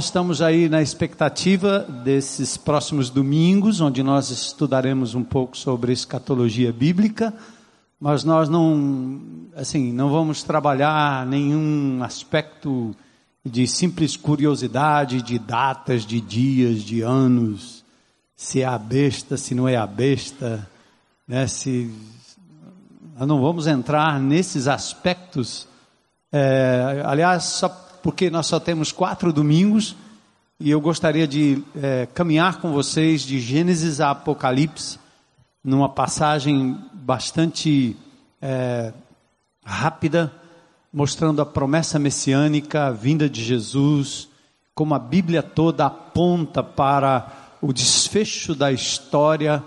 Nós estamos aí na expectativa desses próximos domingos, onde nós estudaremos um pouco sobre escatologia bíblica, mas nós não, assim, não vamos trabalhar nenhum aspecto de simples curiosidade de datas, de dias, de anos, se é a besta, se não é a besta, né? Se nós não vamos entrar nesses aspectos. É, aliás, só porque nós só temos quatro domingos e eu gostaria de é, caminhar com vocês de Gênesis a Apocalipse, numa passagem bastante é, rápida, mostrando a promessa messiânica, a vinda de Jesus, como a Bíblia toda aponta para o desfecho da história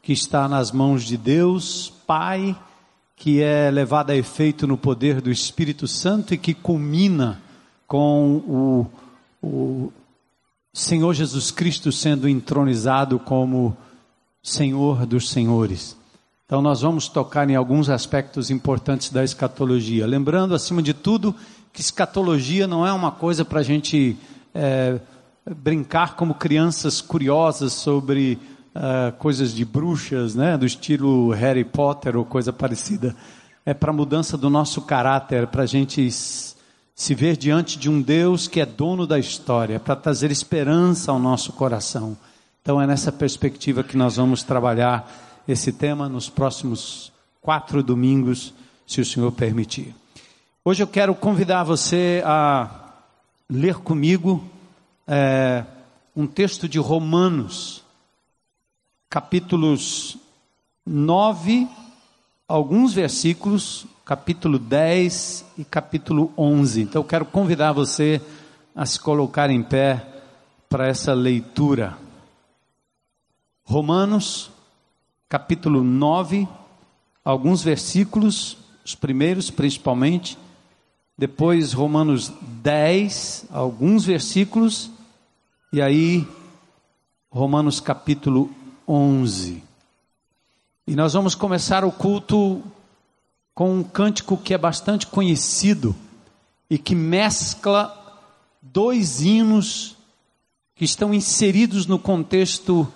que está nas mãos de Deus, Pai, que é levada a efeito no poder do Espírito Santo e que culmina com o, o Senhor Jesus Cristo sendo entronizado como Senhor dos Senhores. Então, nós vamos tocar em alguns aspectos importantes da escatologia. Lembrando, acima de tudo, que escatologia não é uma coisa para a gente é, brincar como crianças curiosas sobre uh, coisas de bruxas, né, do estilo Harry Potter ou coisa parecida. É para mudança do nosso caráter, para a gente se ver diante de um Deus que é dono da história, para trazer esperança ao nosso coração. Então é nessa perspectiva que nós vamos trabalhar esse tema nos próximos quatro domingos, se o Senhor permitir. Hoje eu quero convidar você a ler comigo é, um texto de Romanos, capítulos 9, alguns versículos, capítulo 10 e capítulo 11. Então eu quero convidar você a se colocar em pé para essa leitura. Romanos, capítulo 9, alguns versículos, os primeiros principalmente, depois Romanos 10, alguns versículos, e aí Romanos capítulo 11. E nós vamos começar o culto com um cântico que é bastante conhecido e que mescla dois hinos que estão inseridos no contexto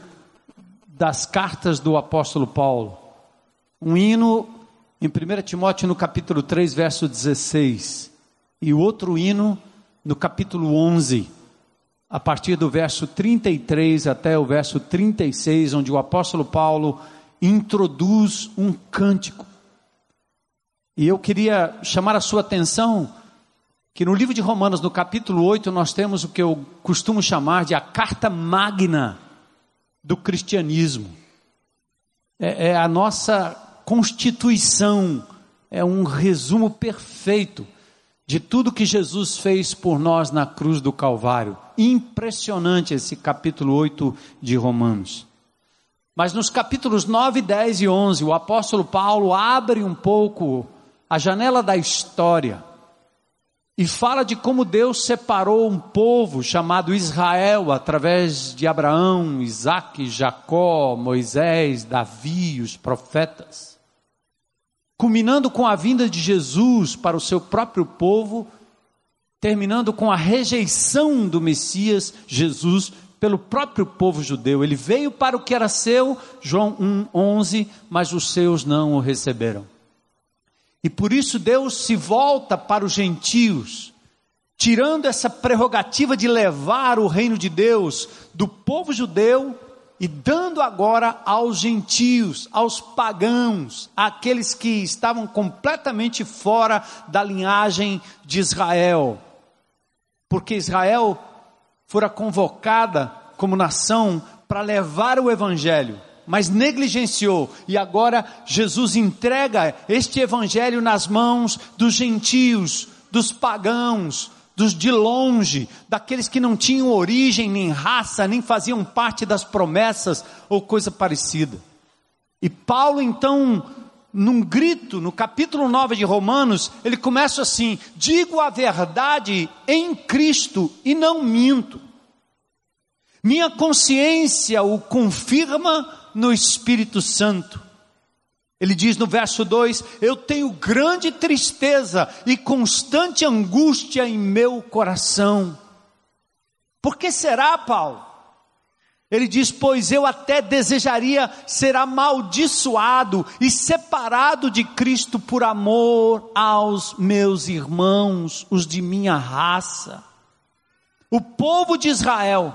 das cartas do apóstolo Paulo. Um hino em 1 Timóteo no capítulo 3, verso 16, e o outro hino no capítulo 11, a partir do verso 33 até o verso 36, onde o apóstolo Paulo introduz um cântico e eu queria chamar a sua atenção que no livro de Romanos, no capítulo 8, nós temos o que eu costumo chamar de a carta magna do cristianismo. É, é a nossa constituição, é um resumo perfeito de tudo que Jesus fez por nós na cruz do Calvário. Impressionante esse capítulo 8 de Romanos. Mas nos capítulos 9, 10 e 11, o apóstolo Paulo abre um pouco a janela da história e fala de como Deus separou um povo chamado Israel através de Abraão, Isaac, Jacó, Moisés, Davi, os profetas, culminando com a vinda de Jesus para o seu próprio povo, terminando com a rejeição do Messias Jesus pelo próprio povo judeu. Ele veio para o que era seu, João 1:11, mas os seus não o receberam. E por isso Deus se volta para os gentios, tirando essa prerrogativa de levar o reino de Deus do povo judeu e dando agora aos gentios, aos pagãos, àqueles que estavam completamente fora da linhagem de Israel. Porque Israel fora convocada como nação para levar o evangelho mas negligenciou, e agora Jesus entrega este evangelho nas mãos dos gentios, dos pagãos, dos de longe, daqueles que não tinham origem, nem raça, nem faziam parte das promessas ou coisa parecida. E Paulo então, num grito, no capítulo 9 de Romanos, ele começa assim: digo a verdade em Cristo e não minto. Minha consciência o confirma no Espírito Santo. Ele diz no verso 2: Eu tenho grande tristeza e constante angústia em meu coração. Por que será, Paulo? Ele diz: Pois eu até desejaria ser amaldiçoado e separado de Cristo por amor aos meus irmãos, os de minha raça. O povo de Israel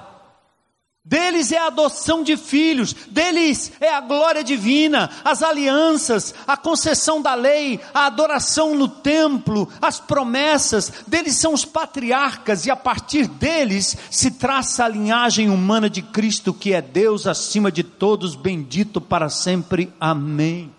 deles é a adoção de filhos, deles é a glória divina, as alianças, a concessão da lei, a adoração no templo, as promessas, deles são os patriarcas e a partir deles se traça a linhagem humana de Cristo, que é Deus acima de todos, bendito para sempre. Amém.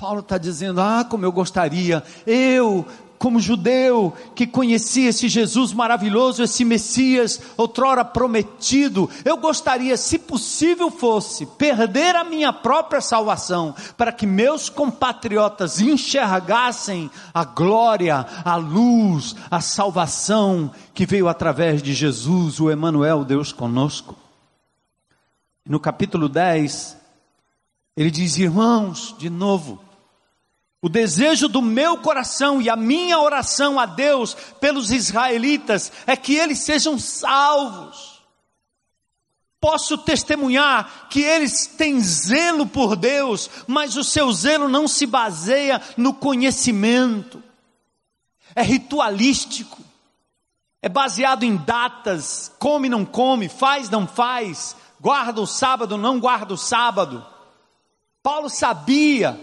Paulo está dizendo: Ah, como eu gostaria, eu, como judeu que conhecia esse Jesus maravilhoso, esse Messias outrora prometido, eu gostaria, se possível fosse, perder a minha própria salvação, para que meus compatriotas enxergassem a glória, a luz, a salvação que veio através de Jesus, o Emanuel, Deus conosco. No capítulo 10, ele diz: Irmãos, de novo, o desejo do meu coração e a minha oração a Deus pelos israelitas é que eles sejam salvos. Posso testemunhar que eles têm zelo por Deus, mas o seu zelo não se baseia no conhecimento, é ritualístico, é baseado em datas, come, não come, faz, não faz, guarda o sábado, não guarda o sábado. Paulo sabia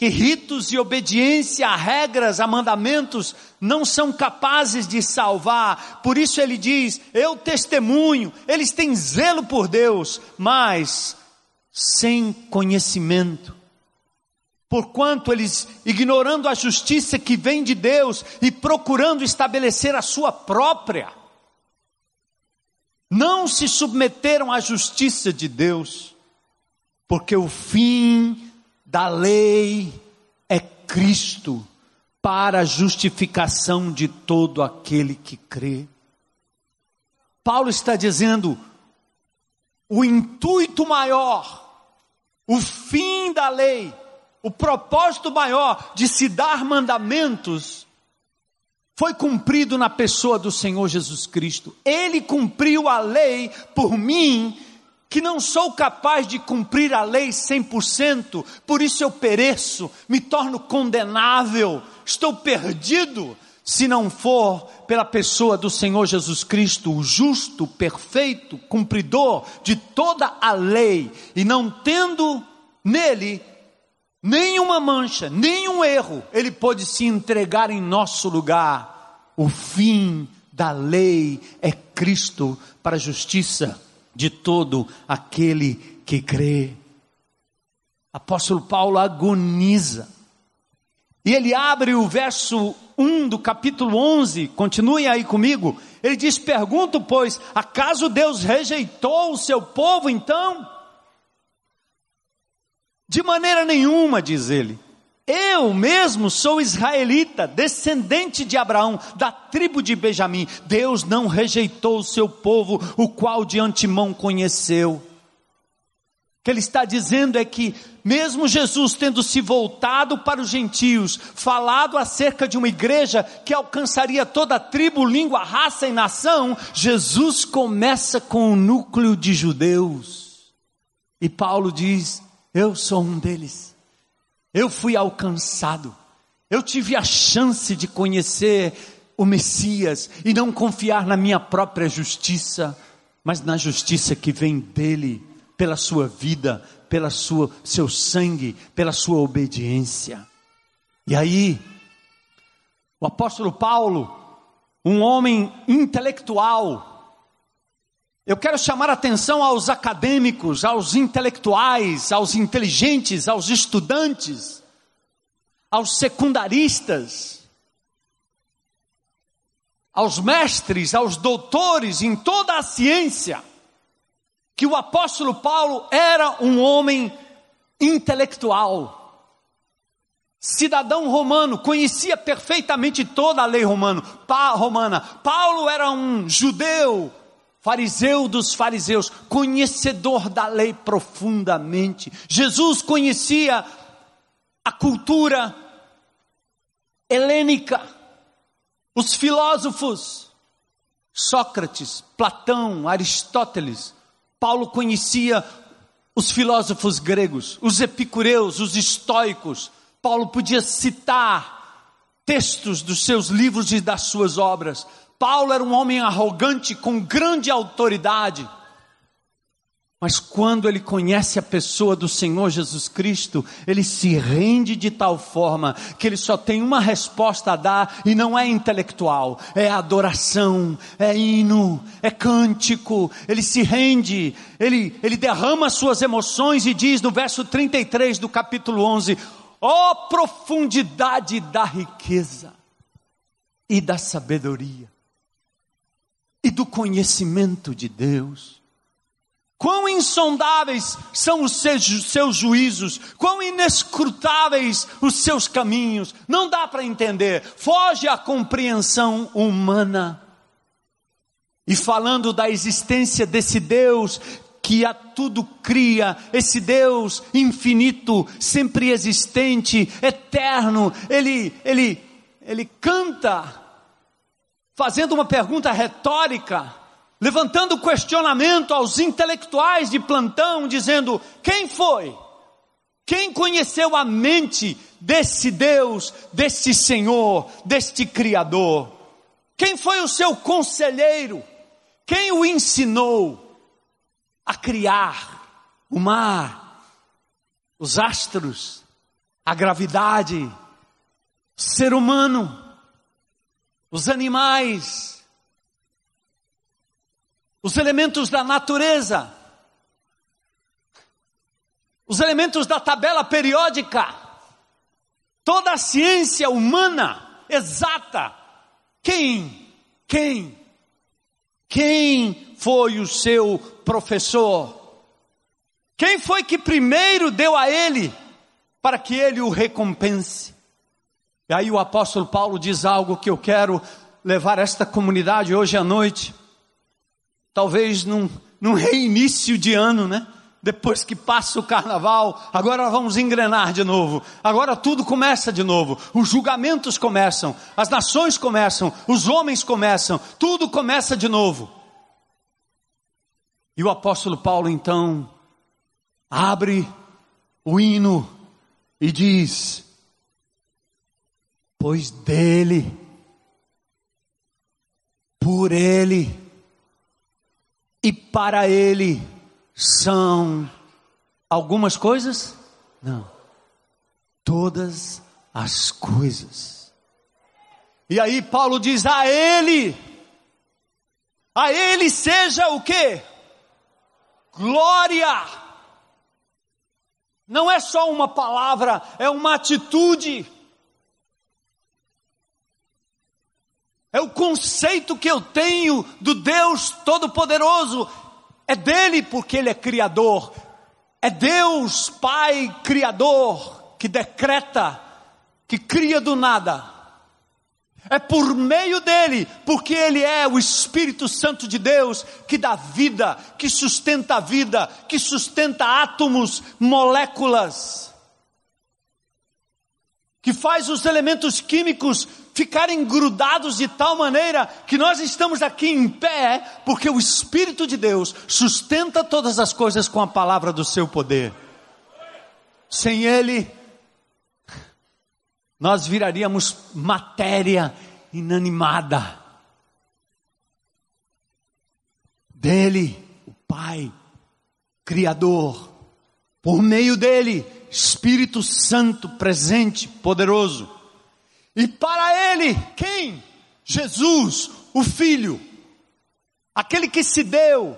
que ritos e obediência a regras, a mandamentos, não são capazes de salvar. Por isso ele diz: Eu testemunho, eles têm zelo por Deus, mas sem conhecimento. Porquanto eles, ignorando a justiça que vem de Deus e procurando estabelecer a sua própria, não se submeteram à justiça de Deus, porque o fim da lei é Cristo para a justificação de todo aquele que crê. Paulo está dizendo: o intuito maior, o fim da lei, o propósito maior de se dar mandamentos, foi cumprido na pessoa do Senhor Jesus Cristo. Ele cumpriu a lei por mim que não sou capaz de cumprir a lei 100%, por isso eu pereço, me torno condenável, estou perdido, se não for pela pessoa do Senhor Jesus Cristo, o justo, perfeito, cumpridor de toda a lei, e não tendo nele nenhuma mancha, nenhum erro, ele pôde se entregar em nosso lugar. O fim da lei é Cristo para a justiça de todo aquele que crê. Apóstolo Paulo agoniza. E ele abre o verso 1 do capítulo 11, continue aí comigo. Ele diz: Pergunto, pois, acaso Deus rejeitou o seu povo então? De maneira nenhuma, diz ele. Eu mesmo sou israelita, descendente de Abraão, da tribo de Benjamim. Deus não rejeitou o seu povo, o qual de antemão conheceu. O que ele está dizendo é que, mesmo Jesus tendo se voltado para os gentios, falado acerca de uma igreja que alcançaria toda a tribo, língua, raça e nação, Jesus começa com o núcleo de judeus. E Paulo diz: Eu sou um deles. Eu fui alcançado. Eu tive a chance de conhecer o Messias e não confiar na minha própria justiça, mas na justiça que vem dele, pela sua vida, pela sua seu sangue, pela sua obediência. E aí, o apóstolo Paulo, um homem intelectual, eu quero chamar atenção aos acadêmicos, aos intelectuais, aos inteligentes, aos estudantes, aos secundaristas, aos mestres, aos doutores em toda a ciência, que o apóstolo Paulo era um homem intelectual, cidadão romano, conhecia perfeitamente toda a lei romana. Paulo era um judeu fariseu dos fariseus, conhecedor da lei profundamente. Jesus conhecia a cultura helênica, os filósofos, Sócrates, Platão, Aristóteles. Paulo conhecia os filósofos gregos, os epicureus, os estoicos. Paulo podia citar textos dos seus livros e das suas obras. Paulo era um homem arrogante com grande autoridade mas quando ele conhece a pessoa do Senhor Jesus Cristo, ele se rende de tal forma que ele só tem uma resposta a dar e não é intelectual, é adoração, é hino, é cântico. Ele se rende, ele, ele derrama suas emoções e diz no verso 33 do capítulo 11: Ó oh, profundidade da riqueza e da sabedoria e do conhecimento de Deus. Quão insondáveis são os seus, juízos, quão inescrutáveis os seus caminhos, não dá para entender, foge à compreensão humana. E falando da existência desse Deus que a tudo cria, esse Deus infinito, sempre existente, eterno, ele, ele, ele canta, fazendo uma pergunta retórica, levantando questionamento aos intelectuais de plantão, dizendo: quem foi? Quem conheceu a mente desse Deus, desse Senhor, deste Criador? Quem foi o seu conselheiro? Quem o ensinou a criar o mar, os astros, a gravidade, ser humano, os animais, os elementos da natureza, os elementos da tabela periódica, toda a ciência humana exata. Quem? Quem? Quem foi o seu professor? Quem foi que primeiro deu a ele para que ele o recompense? E aí o apóstolo Paulo diz algo que eu quero levar esta comunidade hoje à noite talvez num, num reinício de ano, né? Depois que passa o carnaval, agora vamos engrenar de novo. Agora tudo começa de novo. Os julgamentos começam, as nações começam, os homens começam, tudo começa de novo. E o apóstolo Paulo então abre o hino e diz: Pois dele, por ele, e para ele são algumas coisas? Não. Todas as coisas. E aí Paulo diz a ele, a ele seja o que? Glória. Não é só uma palavra, é uma atitude. É o conceito que eu tenho do Deus Todo-Poderoso. É dele porque ele é criador. É Deus, Pai Criador, que decreta, que cria do nada. É por meio dele, porque ele é o Espírito Santo de Deus que dá vida, que sustenta a vida, que sustenta átomos, moléculas, que faz os elementos químicos ficarem grudados de tal maneira que nós estamos aqui em pé, porque o Espírito de Deus sustenta todas as coisas com a palavra do seu poder. Sem Ele, nós viraríamos matéria inanimada. Dele, o Pai, Criador, por meio dele, Espírito Santo presente, poderoso e para ele, quem? Jesus, o Filho, aquele que se deu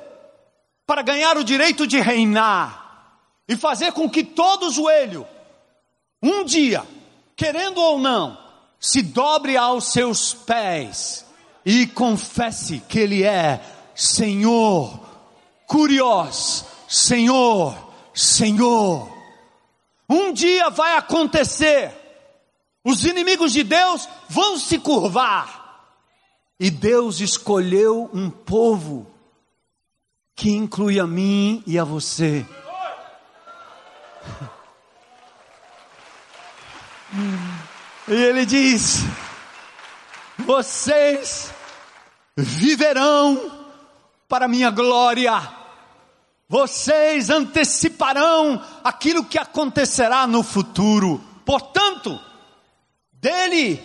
para ganhar o direito de reinar e fazer com que todo joelho, um dia, querendo ou não, se dobre aos seus pés e confesse que Ele é Senhor, Curios, Senhor, Senhor. Um dia vai acontecer os inimigos de Deus vão se curvar. E Deus escolheu um povo que inclui a mim e a você. E ele diz: Vocês viverão para minha glória. Vocês anteciparão aquilo que acontecerá no futuro. Portanto, dele,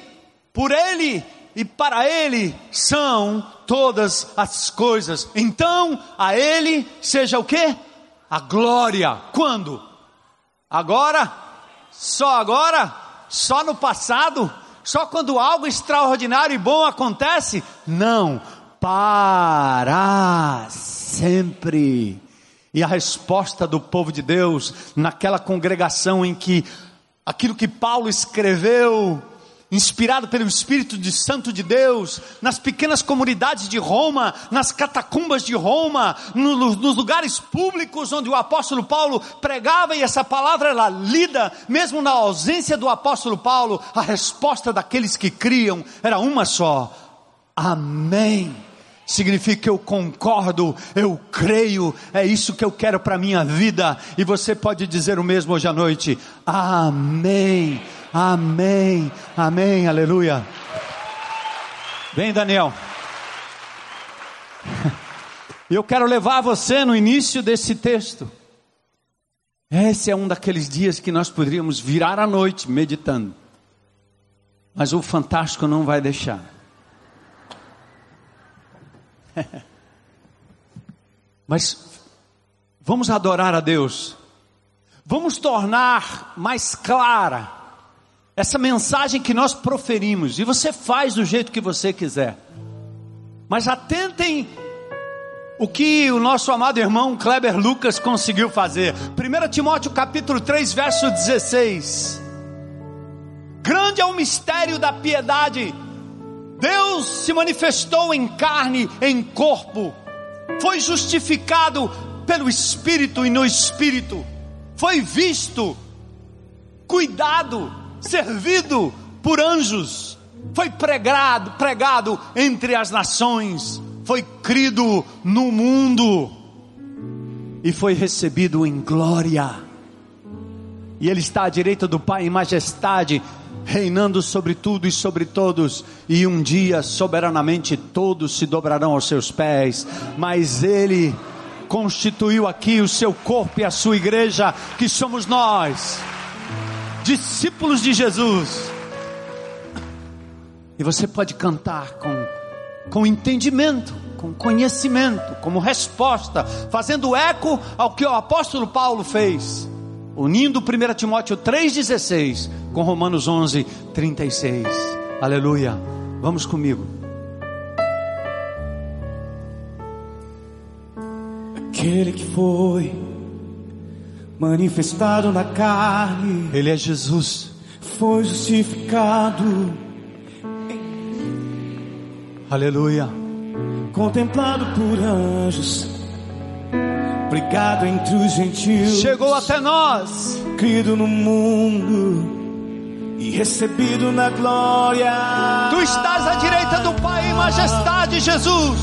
por ele e para ele são todas as coisas. Então, a ele seja o que? A glória. Quando? Agora? Só agora? Só no passado? Só quando algo extraordinário e bom acontece? Não, para sempre. E a resposta do povo de Deus naquela congregação em que aquilo que Paulo escreveu inspirado pelo Espírito de Santo de Deus, nas pequenas comunidades de Roma, nas catacumbas de Roma, no, nos lugares públicos onde o apóstolo Paulo pregava e essa palavra era lida, mesmo na ausência do apóstolo Paulo, a resposta daqueles que criam era uma só: Amém significa que eu concordo, eu creio, é isso que eu quero para minha vida. E você pode dizer o mesmo hoje à noite. Amém. Amém. Amém. Aleluia. Vem, Daniel. Eu quero levar você no início desse texto. Esse é um daqueles dias que nós poderíamos virar à noite meditando. Mas o fantástico não vai deixar. Mas vamos adorar a Deus. Vamos tornar mais clara essa mensagem que nós proferimos. E você faz do jeito que você quiser. Mas atentem o que o nosso amado irmão Kleber Lucas conseguiu fazer. 1 Timóteo capítulo 3, verso 16. Grande é o mistério da piedade Deus se manifestou em carne, em corpo, foi justificado pelo Espírito e no Espírito, foi visto, cuidado, servido por anjos, foi pregado, pregado entre as nações, foi crido no mundo. E foi recebido em glória. E ele está à direita do Pai em majestade, reinando sobre tudo e sobre todos, e um dia soberanamente todos se dobrarão aos seus pés, mas Ele constituiu aqui o seu corpo e a sua igreja, que somos nós, discípulos de Jesus. E você pode cantar com, com entendimento, com conhecimento, como resposta, fazendo eco ao que o apóstolo Paulo fez unindo 1 Timóteo 3,16 com Romanos 11, 36. Aleluia. Vamos comigo. Aquele que foi manifestado na carne, Ele é Jesus, foi justificado. Aleluia. Contemplado por anjos Obrigado entre os gentios. Chegou até nós. Crido no mundo e recebido na glória. Tu estás à direita do Pai em majestade, Jesus.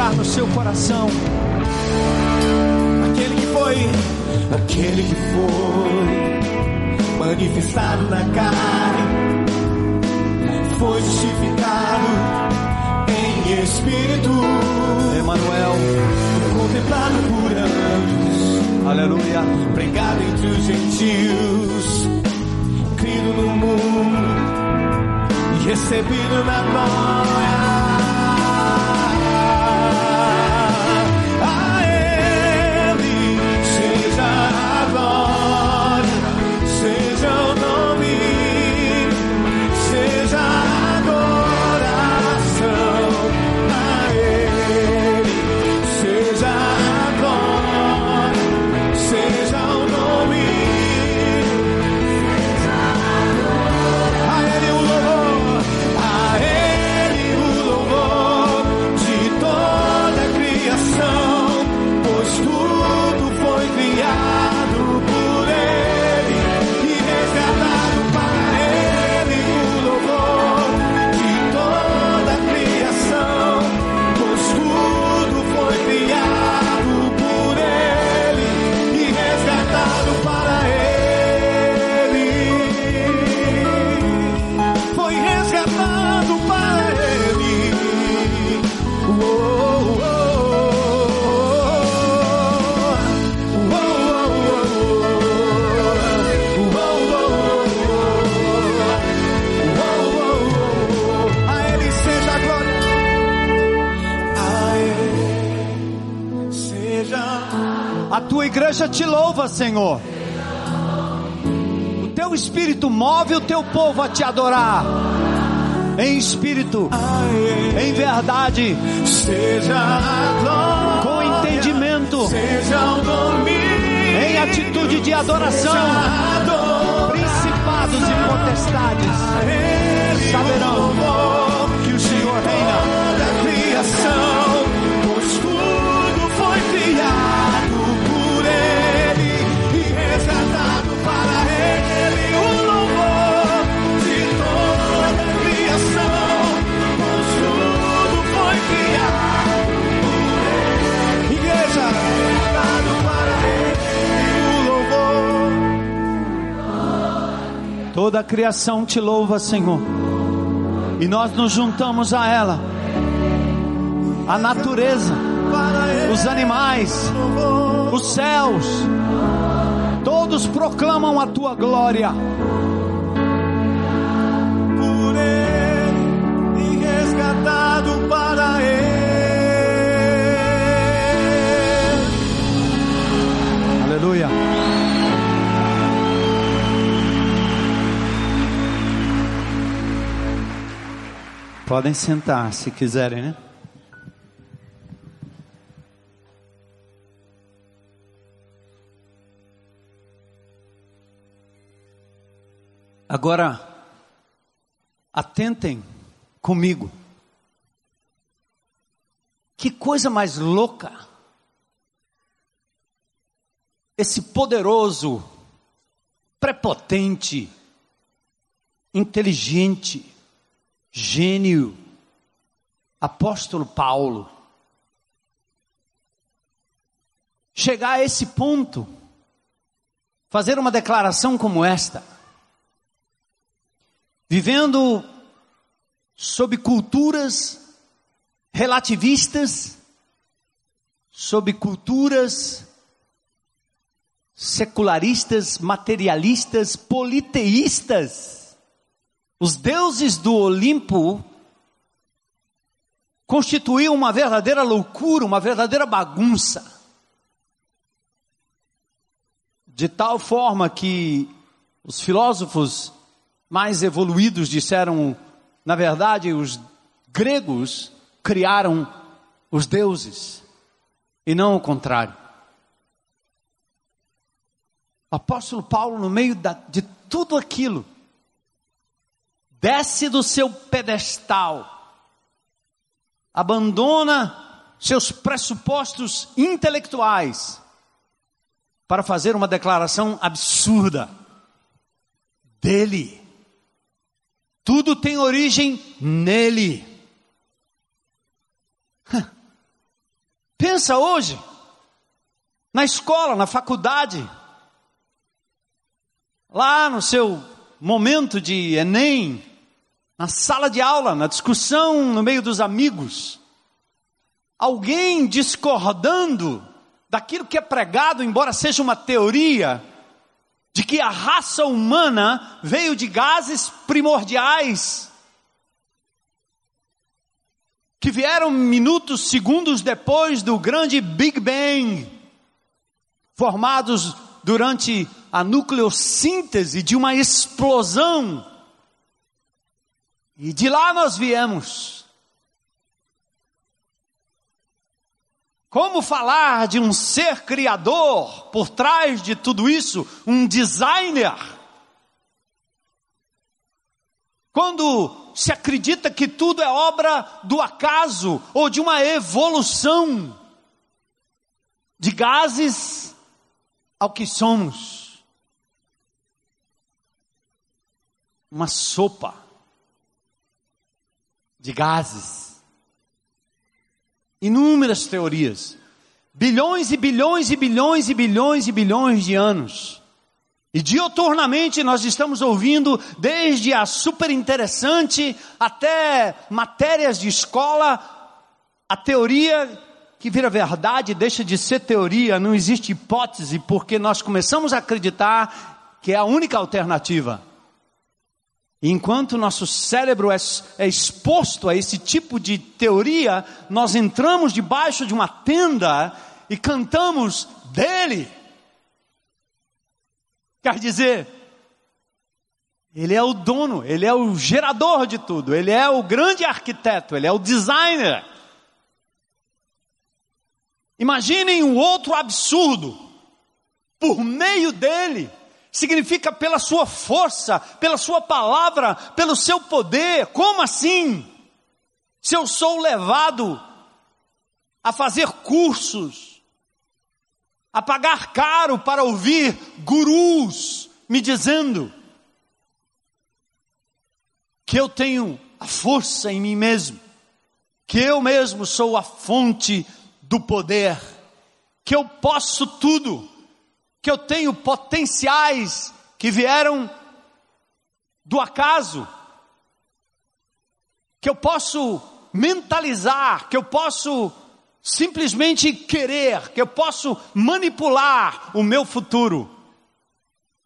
A Ele. seu coração. Aquele que foi, aquele que foi manifestado na carne, foi justificado em espírito. Emmanuel, contemplado por anjos, aleluia, pregado entre os gentios, crido no mundo e recebido na glória. Igreja te louva, Senhor. O teu espírito move o teu povo a te adorar. Em espírito, em verdade, Seja a glória, com entendimento, seja o domínio, em atitude de adoração. a dor, Principados e potestades saberão que o Senhor reina. da criação, Toda a criação te louva, Senhor. E nós nos juntamos a ela. A natureza, os animais, os céus, todos proclamam a tua glória. por ele e resgatado para ele. Podem sentar se quiserem, né? Agora, atentem comigo. Que coisa mais louca esse poderoso, prepotente, inteligente, gênio, apóstolo Paulo, chegar a esse ponto, fazer uma declaração como esta, vivendo sob culturas relativistas, sob culturas secularistas, materialistas, politeístas. Os deuses do Olimpo constituíam uma verdadeira loucura, uma verdadeira bagunça. De tal forma que os filósofos mais evoluídos disseram, na verdade, os gregos criaram os deuses, e não o contrário. O apóstolo Paulo, no meio da, de tudo aquilo, desce do seu pedestal, abandona seus pressupostos intelectuais para fazer uma declaração absurda dele. Tudo tem origem nele. Pensa hoje, na escola, na faculdade, lá no seu momento de Enem, na sala de aula, na discussão no meio dos amigos, alguém discordando daquilo que é pregado, embora seja uma teoria, de que a raça humana veio de gases primordiais, que vieram minutos, segundos depois do grande Big Bang, formados durante a nucleossíntese de uma explosão. E de lá nós viemos. Como falar de um ser criador por trás de tudo isso, um designer? Quando se acredita que tudo é obra do acaso ou de uma evolução de gases ao que somos. Uma sopa de gases. Inúmeras teorias. Bilhões e bilhões e bilhões e bilhões e bilhões de anos. E dioturnamente nós estamos ouvindo, desde a super interessante até matérias de escola, a teoria que vira verdade deixa de ser teoria, não existe hipótese, porque nós começamos a acreditar que é a única alternativa. Enquanto nosso cérebro é, é, exposto a esse tipo de teoria, nós entramos debaixo de uma tenda e cantamos dele. Quer dizer, ele é o dono, ele é o gerador de tudo, ele é o grande arquiteto, ele é o designer. Imaginem o outro absurdo. Por meio dele, significa pela sua força, pela sua palavra, pelo seu poder. Como assim? Se eu sou levado a fazer cursos, a pagar caro para ouvir gurus me dizendo que eu tenho a força em mim mesmo, que eu mesmo sou a fonte do poder, que eu posso tudo, que eu tenho potenciais que vieram do acaso, que eu posso mentalizar, que eu posso simplesmente querer, que eu posso manipular o meu futuro.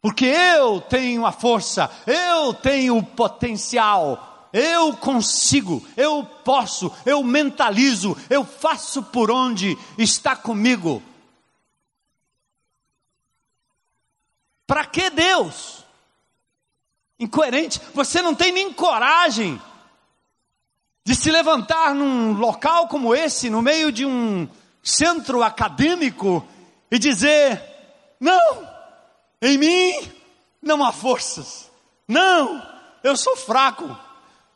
Porque eu tenho a força, eu tenho o potencial, eu consigo, eu posso, eu mentalizo, eu faço por onde está comigo. Para que Deus? Incoerente, você não tem nem coragem de se levantar num local como esse, no meio de um centro acadêmico, e dizer: não, em mim não há forças, não, eu sou fraco,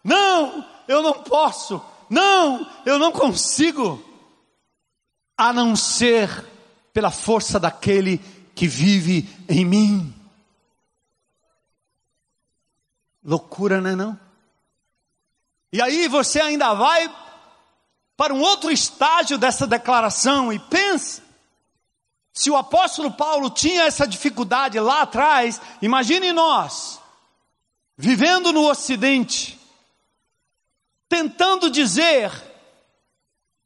não, eu não posso. Não, eu não consigo. A não ser pela força daquele que vive em mim. Loucura, não é não? E aí você ainda vai para um outro estágio dessa declaração e pensa, se o apóstolo Paulo tinha essa dificuldade lá atrás, imagine nós, vivendo no Ocidente, tentando dizer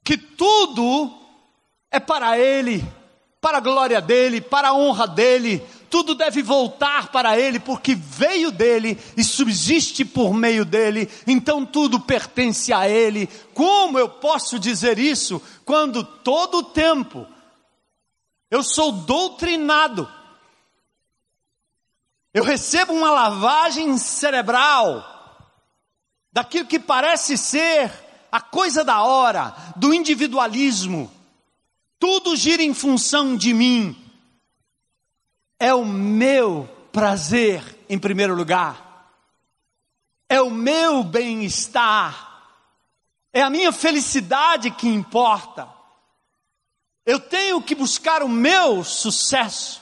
que tudo é para Ele, para a glória dEle, para a honra dEle, tudo deve voltar para Ele, porque veio dEle e subsiste por meio dEle, então tudo pertence a Ele. Como eu posso dizer isso quando todo o tempo eu sou doutrinado, eu recebo uma lavagem cerebral, daquilo que parece ser a coisa da hora, do individualismo. Tudo gira em função de mim. É o meu prazer em primeiro lugar. É o meu bem-estar. É a minha felicidade que importa. Eu tenho que buscar o meu sucesso.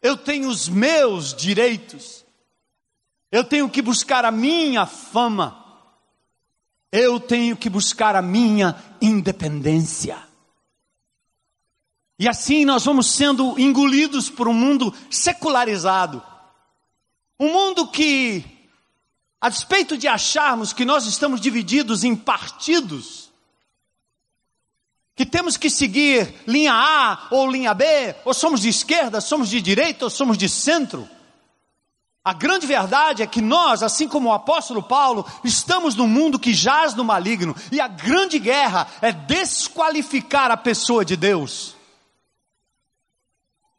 Eu tenho os meus direitos. Eu tenho que buscar a minha fama. Eu tenho que buscar a minha independência. E assim nós vamos sendo engolidos por um mundo secularizado. Um mundo que, a despeito de acharmos que nós estamos divididos em partidos, que temos que seguir linha A ou linha B, ou somos de esquerda, somos de direita ou somos de centro, a grande verdade é que nós, assim como o apóstolo Paulo, estamos num mundo que jaz no maligno, e a grande guerra é desqualificar a pessoa de Deus,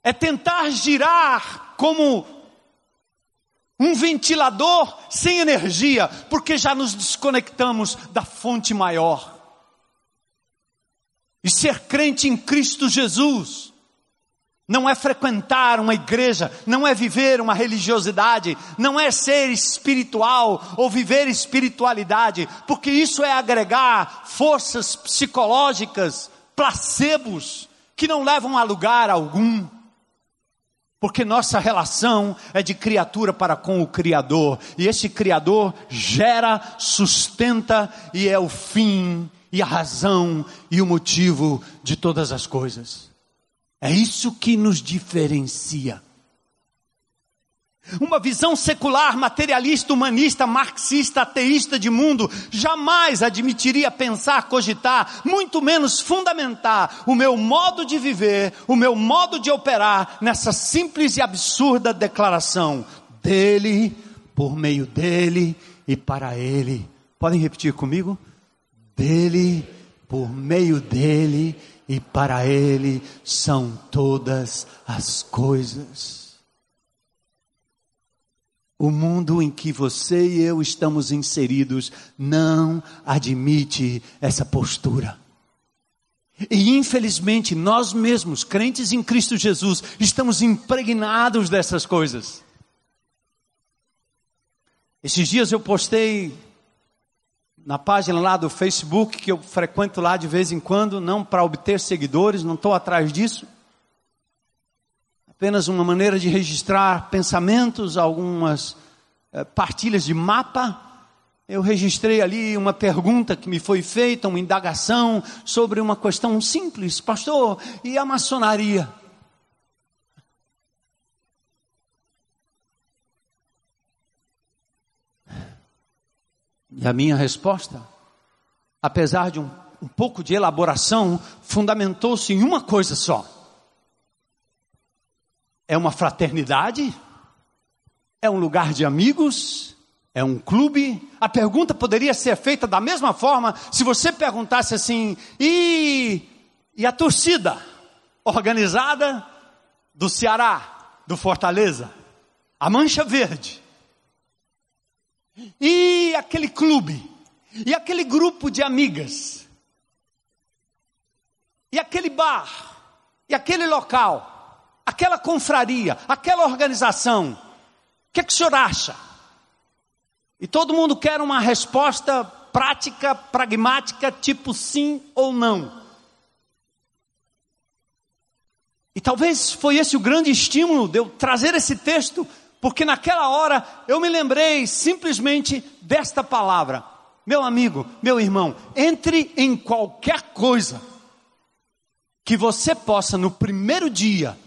é tentar girar como um ventilador sem energia, porque já nos desconectamos da fonte maior. E ser crente em Cristo Jesus não é frequentar uma igreja, não é viver uma religiosidade, não é ser espiritual ou viver espiritualidade, porque isso é agregar forças psicológicas, placebos, que não levam a lugar algum. Porque nossa relação é de criatura para com o Criador, e esse Criador gera, sustenta e é o fim, e a razão e o motivo de todas as coisas. É isso que nos diferencia. Uma visão secular, materialista, humanista, marxista, ateísta de mundo jamais admitiria pensar, cogitar, muito menos fundamentar o meu modo de viver, o meu modo de operar nessa simples e absurda declaração dele, por meio dele e para ele. Podem repetir comigo? Dele, por meio dele e para Ele são todas as coisas. O mundo em que você e eu estamos inseridos não admite essa postura. E infelizmente nós mesmos, crentes em Cristo Jesus, estamos impregnados dessas coisas. Esses dias eu postei na página lá do Facebook, que eu frequento lá de vez em quando, não para obter seguidores, não estou atrás disso. Apenas uma maneira de registrar pensamentos, algumas eh, partilhas de mapa. Eu registrei ali uma pergunta que me foi feita, uma indagação sobre uma questão simples, pastor, e a maçonaria? E a minha resposta, apesar de um, um pouco de elaboração, fundamentou-se em uma coisa só: é uma fraternidade, é um lugar de amigos, é um clube. A pergunta poderia ser feita da mesma forma se você perguntasse assim: e, e a torcida organizada do Ceará, do Fortaleza, a Mancha Verde? E aquele clube, e aquele grupo de amigas, e aquele bar, e aquele local, aquela confraria, aquela organização. O que, é que o senhor acha? E todo mundo quer uma resposta prática, pragmática, tipo sim ou não. E talvez foi esse o grande estímulo de eu trazer esse texto porque naquela hora eu me lembrei simplesmente desta palavra. Meu amigo, meu irmão, entre em qualquer coisa que você possa no primeiro dia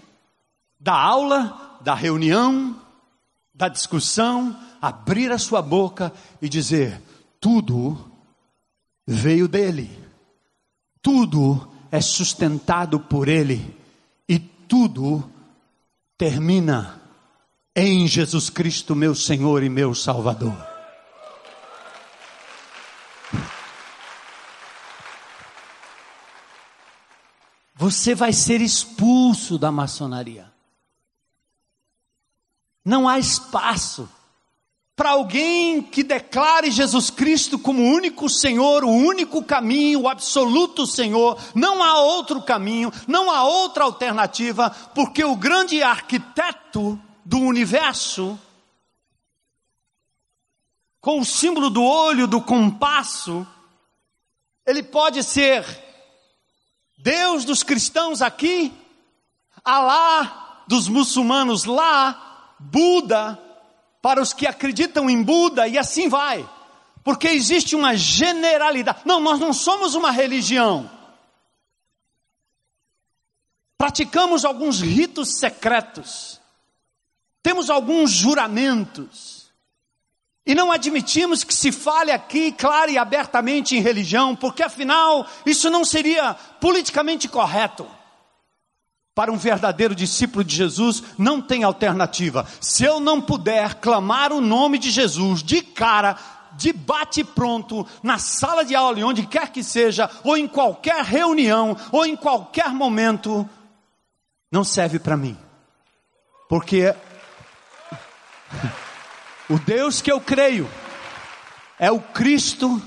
da aula, da reunião, da discussão, abrir a sua boca e dizer: tudo veio dele, tudo é sustentado por ele e tudo termina em Jesus Cristo, meu Senhor e meu Salvador. Você vai ser expulso da maçonaria. Não há espaço para alguém que declare Jesus Cristo como o único Senhor, o único caminho, o absoluto Senhor. Não há outro caminho, não há outra alternativa, porque o grande arquiteto do universo, com o símbolo do olho, do compasso, ele pode ser Deus dos cristãos aqui, Alá dos muçulmanos lá, Buda para os que acreditam em Buda e assim vai. Porque existe uma generalidade. Não, nós não somos uma religião. Praticamos alguns ritos secretos temos alguns juramentos, e não admitimos que se fale aqui clara e abertamente em religião, porque afinal isso não seria politicamente correto. Para um verdadeiro discípulo de Jesus, não tem alternativa. Se eu não puder clamar o nome de Jesus de cara, de bate pronto, na sala de aula, onde quer que seja, ou em qualquer reunião, ou em qualquer momento, não serve para mim. Porque o Deus que eu creio é o Cristo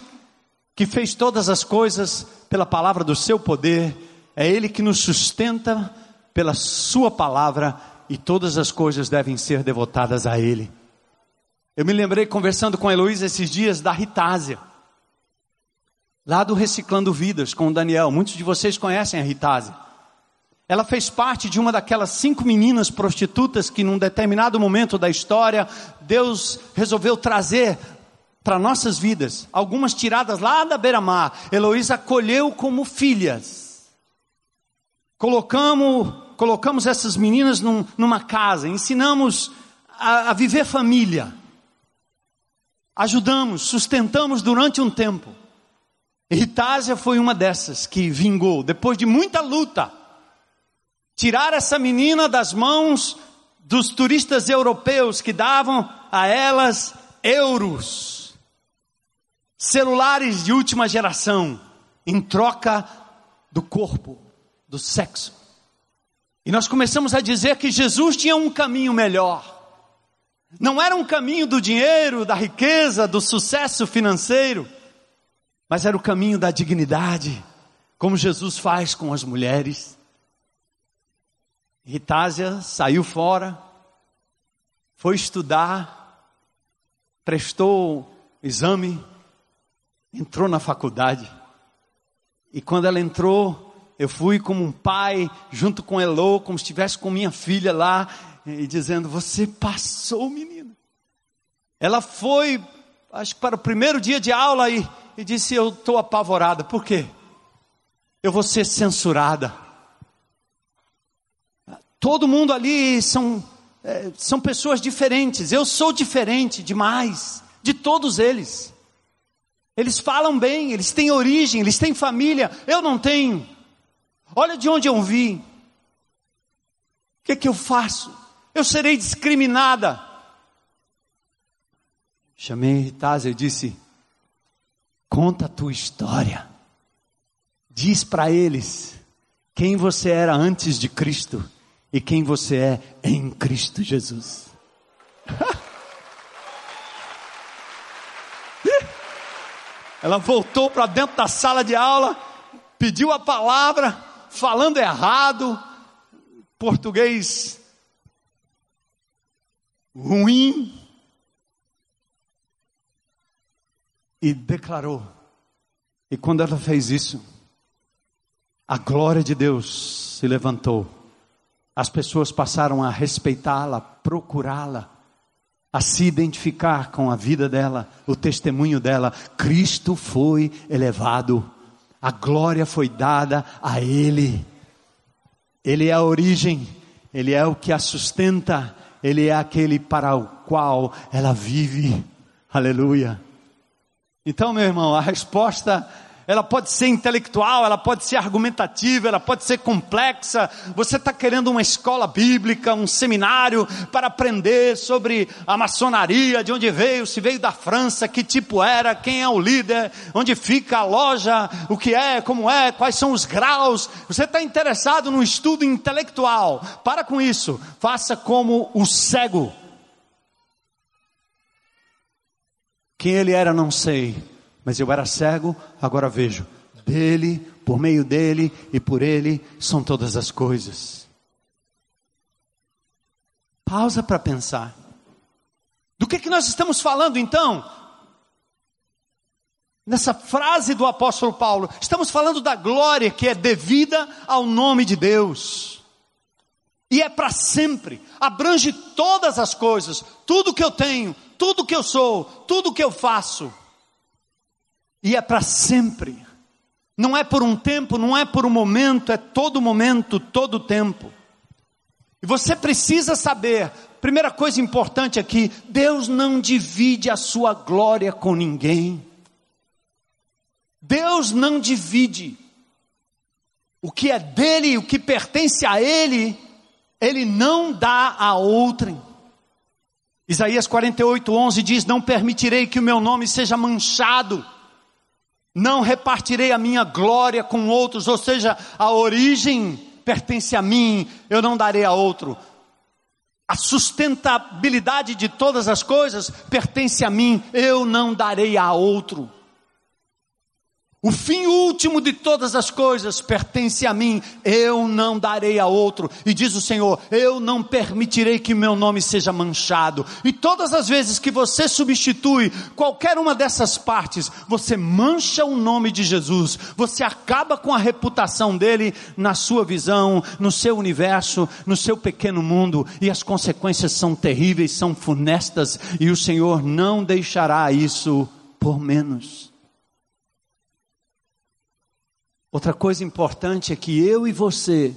que fez todas as coisas pela palavra do seu poder, é Ele que nos sustenta pela Sua palavra e todas as coisas devem ser devotadas a Ele. Eu me lembrei conversando com a Heloísa esses dias da Ritásia, lá do Reciclando Vidas com o Daniel. Muitos de vocês conhecem a Ritásia. Ela fez parte de uma daquelas cinco meninas prostitutas que, num determinado momento da história, Deus resolveu trazer para nossas vidas, algumas tiradas lá da beira-mar. Heloísa acolheu como filhas. Colocamos, colocamos essas meninas num, numa casa, ensinamos a, a viver família. Ajudamos, sustentamos durante um tempo. Ritásia foi uma dessas que vingou, depois de muita luta tirar essa menina das mãos dos turistas europeus que davam a elas euros, celulares de última geração, em troca do corpo, do sexo. E nós começamos a dizer que Jesus tinha um caminho melhor. Não era um caminho do dinheiro, da riqueza, do sucesso financeiro, mas era o caminho da dignidade, como Jesus faz com as mulheres. Ritásia saiu fora, foi estudar, prestou exame, entrou na faculdade. E quando ela entrou, eu fui como um pai, junto com Elô, como se estivesse com minha filha lá, e dizendo: Você passou, menina. Ela foi, acho que para o primeiro dia de aula e, e disse: Eu estou apavorada. Por quê? Eu vou ser censurada. Todo mundo ali são, é, são pessoas diferentes. Eu sou diferente demais de todos eles. Eles falam bem, eles têm origem, eles têm família. Eu não tenho. Olha de onde eu vim. O que é que eu faço? Eu serei discriminada. Chamei Ritasa e disse: Conta a tua história. Diz para eles quem você era antes de Cristo e quem você é em Cristo Jesus. Ela voltou para dentro da sala de aula, pediu a palavra falando errado, português ruim, e declarou. E quando ela fez isso, a glória de Deus se levantou. As pessoas passaram a respeitá-la, procurá-la, a se identificar com a vida dela, o testemunho dela. Cristo foi elevado a glória foi dada a Ele. Ele é a origem, Ele é o que a sustenta, Ele é aquele para o qual ela vive. Aleluia. Então, meu irmão, a resposta ela pode ser intelectual, ela pode ser argumentativa, ela pode ser complexa. Você está querendo uma escola bíblica, um seminário para aprender sobre a maçonaria, de onde veio, se veio da França, que tipo era, quem é o líder, onde fica a loja, o que é, como é, quais são os graus. Você está interessado no estudo intelectual. Para com isso. Faça como o cego. Quem ele era, não sei mas eu era cego, agora vejo. Dele, por meio dele e por ele são todas as coisas. Pausa para pensar. Do que, que nós estamos falando então? Nessa frase do apóstolo Paulo, estamos falando da glória que é devida ao nome de Deus. E é para sempre, abrange todas as coisas, tudo que eu tenho, tudo que eu sou, tudo que eu faço e é para sempre. Não é por um tempo, não é por um momento, é todo momento, todo tempo. E você precisa saber, primeira coisa importante aqui, Deus não divide a sua glória com ninguém. Deus não divide. O que é dele, o que pertence a ele, ele não dá a outrem. Isaías 48, 11 diz: Não permitirei que o meu nome seja manchado não repartirei a minha glória com outros, ou seja, a origem pertence a mim, eu não darei a outro. A sustentabilidade de todas as coisas pertence a mim, eu não darei a outro. O fim último de todas as coisas pertence a mim, eu não darei a outro. E diz o Senhor: eu não permitirei que meu nome seja manchado. E todas as vezes que você substitui qualquer uma dessas partes, você mancha o nome de Jesus, você acaba com a reputação dele na sua visão, no seu universo, no seu pequeno mundo, e as consequências são terríveis, são funestas, e o Senhor não deixará isso por menos. Outra coisa importante é que eu e você,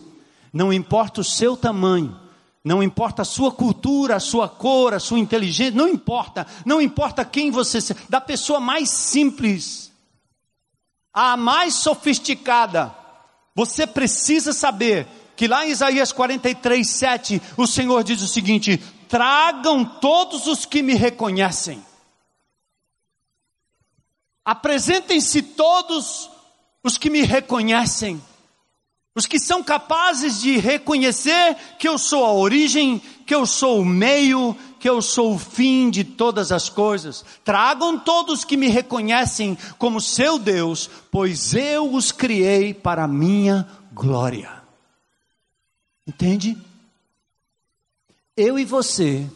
não importa o seu tamanho, não importa a sua cultura, a sua cor, a sua inteligência, não importa, não importa quem você seja, da pessoa mais simples à mais sofisticada, você precisa saber que lá em Isaías 43, 7, o Senhor diz o seguinte: tragam todos os que me reconhecem, apresentem-se todos os que me reconhecem. Os que são capazes de reconhecer que eu sou a origem, que eu sou o meio, que eu sou o fim de todas as coisas. Tragam todos que me reconhecem como seu Deus, pois eu os criei para a minha glória. Entende? Eu e você,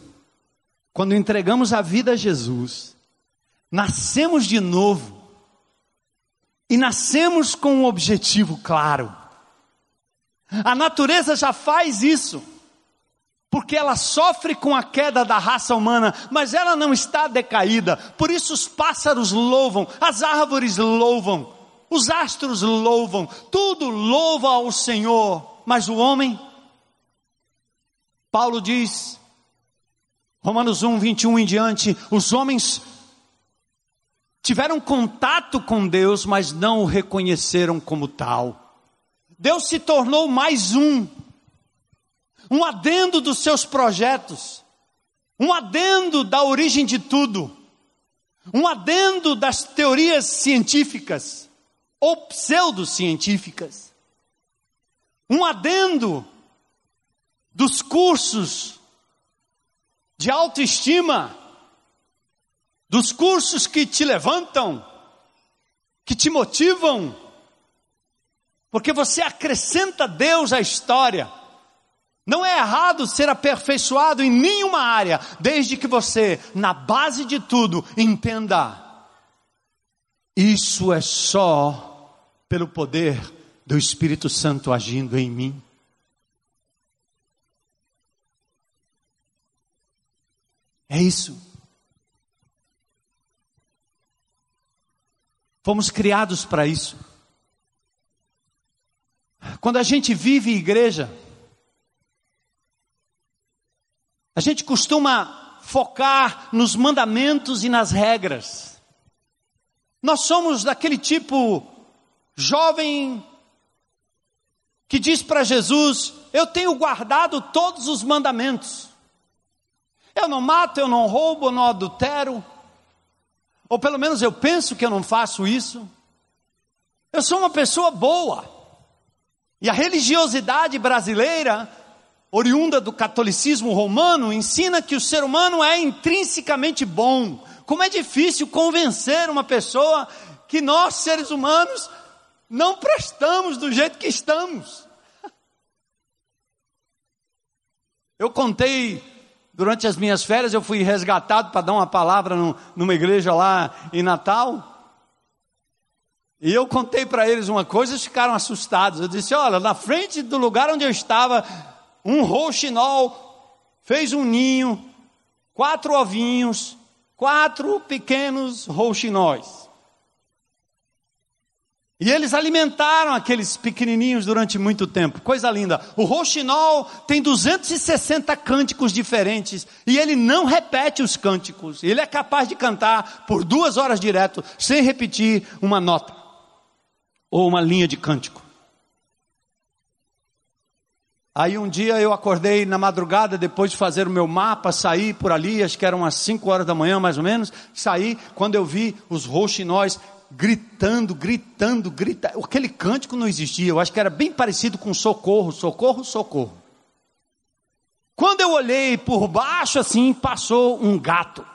quando entregamos a vida a Jesus, nascemos de novo e nascemos com um objetivo claro. A natureza já faz isso, porque ela sofre com a queda da raça humana, mas ela não está decaída. Por isso os pássaros louvam, as árvores louvam, os astros louvam, tudo louva ao Senhor. Mas o homem, Paulo diz, Romanos 1, 21 em diante, os homens tiveram contato com Deus, mas não o reconheceram como tal. Deus se tornou mais um, um adendo dos seus projetos, um adendo da origem de tudo, um adendo das teorias científicas ou pseudocientíficas, um adendo dos cursos de autoestima, dos cursos que te levantam, que te motivam, porque você acrescenta Deus à história. Não é errado ser aperfeiçoado em nenhuma área, desde que você, na base de tudo, entenda: isso é só pelo poder do Espírito Santo agindo em mim. É isso. Fomos criados para isso. Quando a gente vive igreja, a gente costuma focar nos mandamentos e nas regras. Nós somos daquele tipo jovem que diz para Jesus: Eu tenho guardado todos os mandamentos. Eu não mato, eu não roubo, eu não adultero. Ou pelo menos eu penso que eu não faço isso. Eu sou uma pessoa boa. E a religiosidade brasileira, oriunda do catolicismo romano, ensina que o ser humano é intrinsecamente bom. Como é difícil convencer uma pessoa que nós, seres humanos, não prestamos do jeito que estamos. Eu contei durante as minhas férias, eu fui resgatado para dar uma palavra no, numa igreja lá em Natal. E eu contei para eles uma coisa, eles ficaram assustados. Eu disse: Olha, na frente do lugar onde eu estava, um rouxinol fez um ninho, quatro ovinhos, quatro pequenos rouxinóis. E eles alimentaram aqueles pequenininhos durante muito tempo. Coisa linda. O rouxinol tem 260 cânticos diferentes e ele não repete os cânticos. Ele é capaz de cantar por duas horas direto, sem repetir uma nota ou uma linha de cântico. Aí um dia eu acordei na madrugada, depois de fazer o meu mapa, saí por ali, acho que eram umas 5 horas da manhã mais ou menos, saí quando eu vi os rouxinóis gritando, gritando, gritando. Aquele cântico não existia, eu acho que era bem parecido com socorro, socorro, socorro. Quando eu olhei por baixo assim, passou um gato.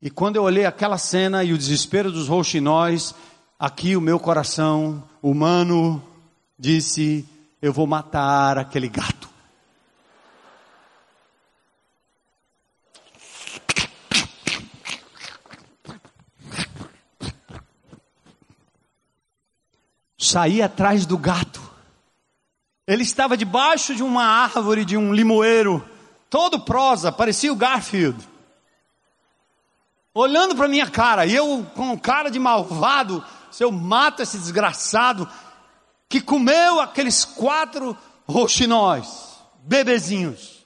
E quando eu olhei aquela cena e o desespero dos rouxinóis, aqui o meu coração humano disse: Eu vou matar aquele gato. Saí atrás do gato. Ele estava debaixo de uma árvore de um limoeiro, todo prosa, parecia o Garfield olhando para minha cara, e eu com cara de malvado, se eu mato esse desgraçado que comeu aqueles quatro roxinóis, bebezinhos.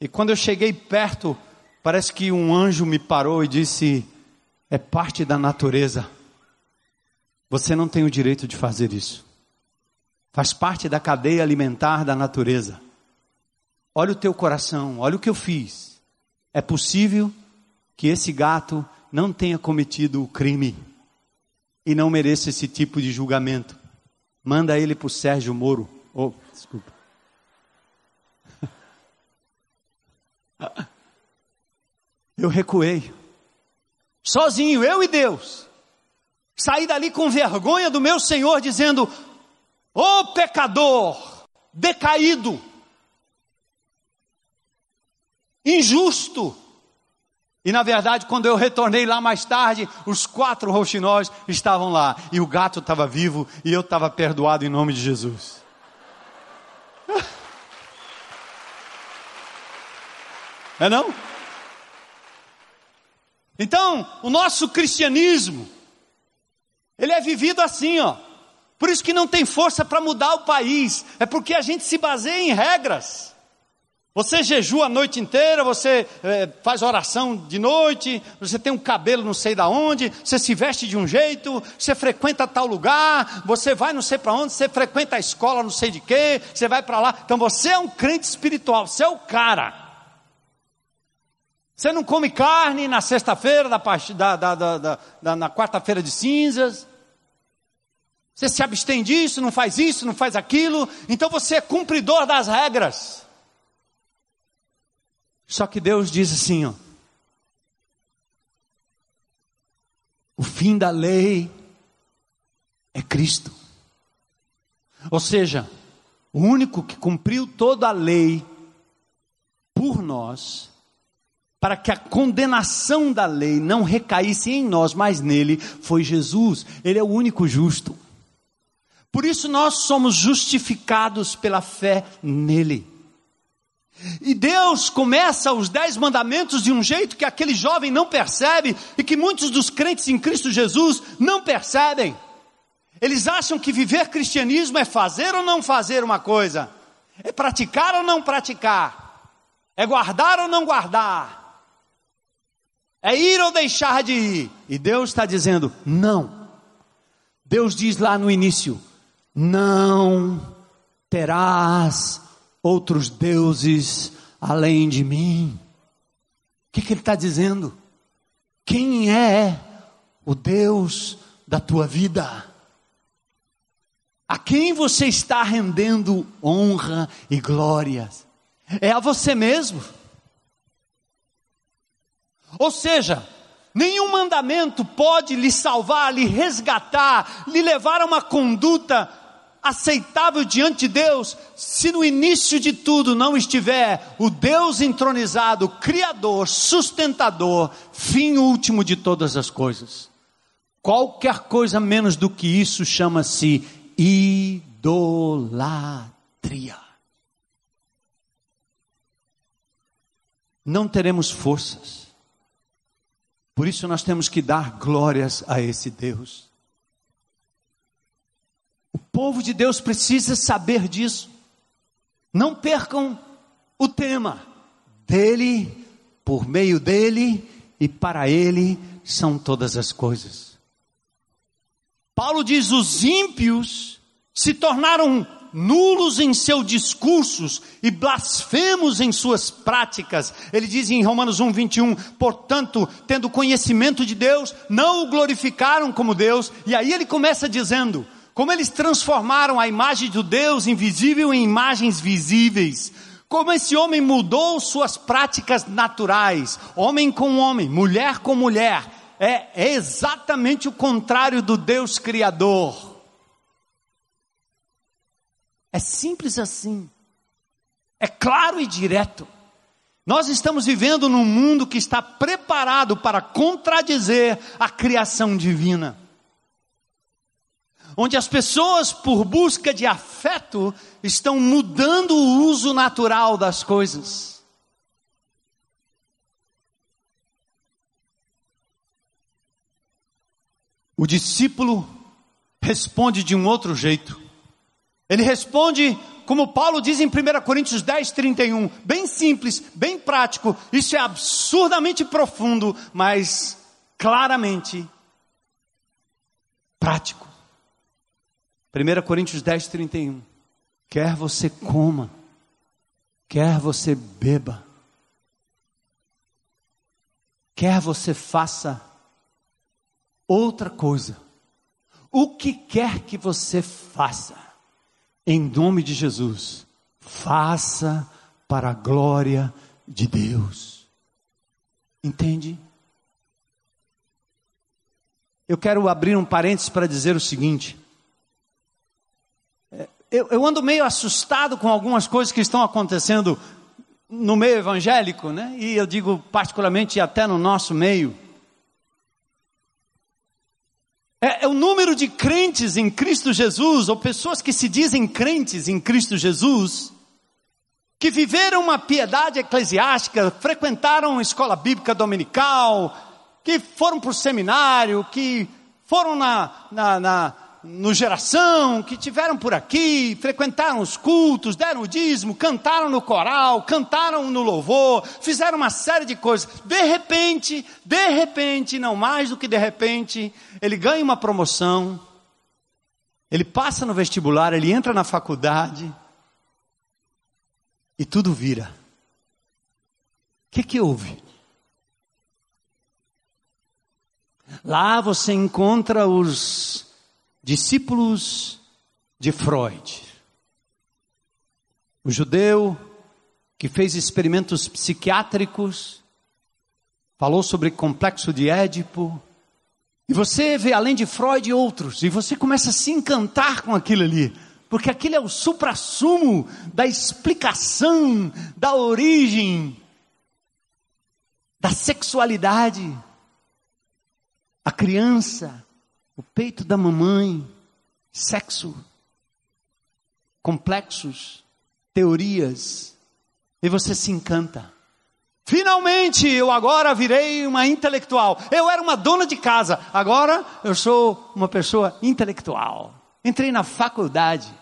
E quando eu cheguei perto, parece que um anjo me parou e disse: é parte da natureza. Você não tem o direito de fazer isso. Faz parte da cadeia alimentar da natureza. Olha o teu coração, olha o que eu fiz. É possível que esse gato não tenha cometido o crime. e não mereço esse tipo de julgamento. Manda ele para o Sérgio Moro. Oh, desculpa. Eu recuei. Sozinho, eu e Deus. Saí dali com vergonha do meu Senhor, dizendo: Ô oh, pecador, decaído, injusto. E na verdade, quando eu retornei lá mais tarde, os quatro roxinóis estavam lá, e o gato estava vivo, e eu estava perdoado em nome de Jesus. É não? Então, o nosso cristianismo, ele é vivido assim, ó. Por isso que não tem força para mudar o país, é porque a gente se baseia em regras. Você jejua a noite inteira, você é, faz oração de noite, você tem um cabelo não sei da onde, você se veste de um jeito, você frequenta tal lugar, você vai não sei para onde, você frequenta a escola não sei de quê, você vai para lá. Então você é um crente espiritual, você é o cara. Você não come carne na sexta-feira, da, da, da, na quarta-feira de cinzas. Você se abstém disso, não faz isso, não faz aquilo. Então você é cumpridor das regras. Só que Deus diz assim, ó. O fim da lei é Cristo. Ou seja, o único que cumpriu toda a lei por nós para que a condenação da lei não recaísse em nós, mas nele, foi Jesus. Ele é o único justo. Por isso nós somos justificados pela fé nele. E Deus começa os dez mandamentos de um jeito que aquele jovem não percebe e que muitos dos crentes em Cristo Jesus não percebem. Eles acham que viver cristianismo é fazer ou não fazer uma coisa, é praticar ou não praticar, é guardar ou não guardar. É ir ou deixar de ir? E Deus está dizendo: não. Deus diz lá no início: não terás outros deuses além de mim. O que, que ele está dizendo? Quem é o Deus da tua vida? A quem você está rendendo honra e glórias? É a você mesmo. Ou seja, nenhum mandamento pode lhe salvar, lhe resgatar, lhe levar a uma conduta aceitável diante de Deus, se no início de tudo não estiver o Deus entronizado, Criador, sustentador, fim último de todas as coisas. Qualquer coisa menos do que isso chama-se idolatria. Não teremos forças por isso nós temos que dar glórias a esse Deus. Povo de Deus precisa saber disso. Não percam o tema. Dele, por meio dele e para ele são todas as coisas. Paulo diz: os ímpios se tornaram nulos em seus discursos e blasfemos em suas práticas. Ele diz em Romanos 1, 21, portanto, tendo conhecimento de Deus, não o glorificaram como Deus, e aí ele começa dizendo, como eles transformaram a imagem do Deus invisível em imagens visíveis, como esse homem mudou suas práticas naturais, homem com homem, mulher com mulher, é, exatamente o contrário do Deus Criador. É simples assim. É claro e direto. Nós estamos vivendo num mundo que está preparado para contradizer a criação divina. Onde as pessoas, por busca de afeto, estão mudando o uso natural das coisas. O discípulo responde de um outro jeito. Ele responde como Paulo diz em 1 Coríntios 10, 31, bem simples, bem prático, isso é absurdamente profundo, mas claramente prático. 1 Coríntios 10, 31. Quer você coma, quer você beba, quer você faça outra coisa, o que quer que você faça, em nome de Jesus, faça para a glória de Deus. Entende? Eu quero abrir um parênteses para dizer o seguinte. Eu, eu, ando meio assustado com algumas coisas que estão acontecendo no meio evangélico, né? E eu digo particularmente até no nosso meio. É, é, o número de crentes em Cristo Jesus, ou pessoas que se dizem crentes em Cristo Jesus, que viveram uma piedade eclesiástica, frequentaram escola bíblica dominical, que foram para o seminário, que foram na, na, na no geração, que tiveram por aqui, frequentaram os cultos, deram o dízimo, cantaram no coral, cantaram no louvor, fizeram uma série de coisas. De repente, de repente, não mais do que de repente, ele ganha uma promoção, ele passa no vestibular, ele entra na faculdade e tudo vira. O que, que houve? Lá você encontra os discípulos de Freud. O judeu que fez experimentos psiquiátricos, falou sobre complexo de Édipo, e você vê além de Freud outros, e você começa a se encantar com aquilo ali, porque aquilo é o suprassumo da explicação da origem da sexualidade. A criança o peito da mamãe, sexo, complexos, teorias, e você se encanta. Finalmente eu agora virei uma intelectual. Eu era uma dona de casa, agora eu sou uma pessoa intelectual. Entrei na faculdade.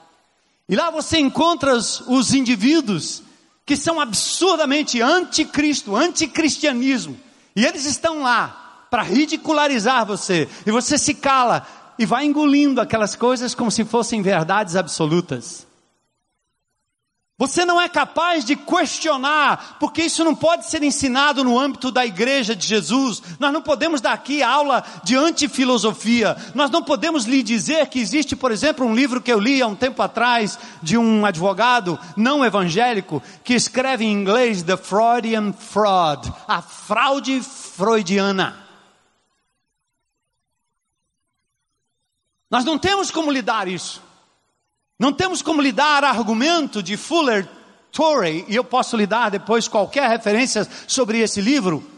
E lá você encontra os, os indivíduos que são absurdamente anticristo, anticristianismo. E eles estão lá para ridicularizar você, e você se cala e vai engolindo aquelas coisas como se fossem verdades absolutas. Você não é capaz de questionar, porque isso não pode ser ensinado no âmbito da igreja de Jesus. Nós não podemos dar aqui aula de antifilosofia. Nós não podemos lhe dizer que existe, por exemplo, um livro que eu li há um tempo atrás de um advogado não evangélico que escreve em inglês The Freudian Fraud, a fraude freudiana. Nós não temos como lidar isso. Não temos como lidar argumento de Fuller Torrey, e eu posso lhe dar depois qualquer referência sobre esse livro,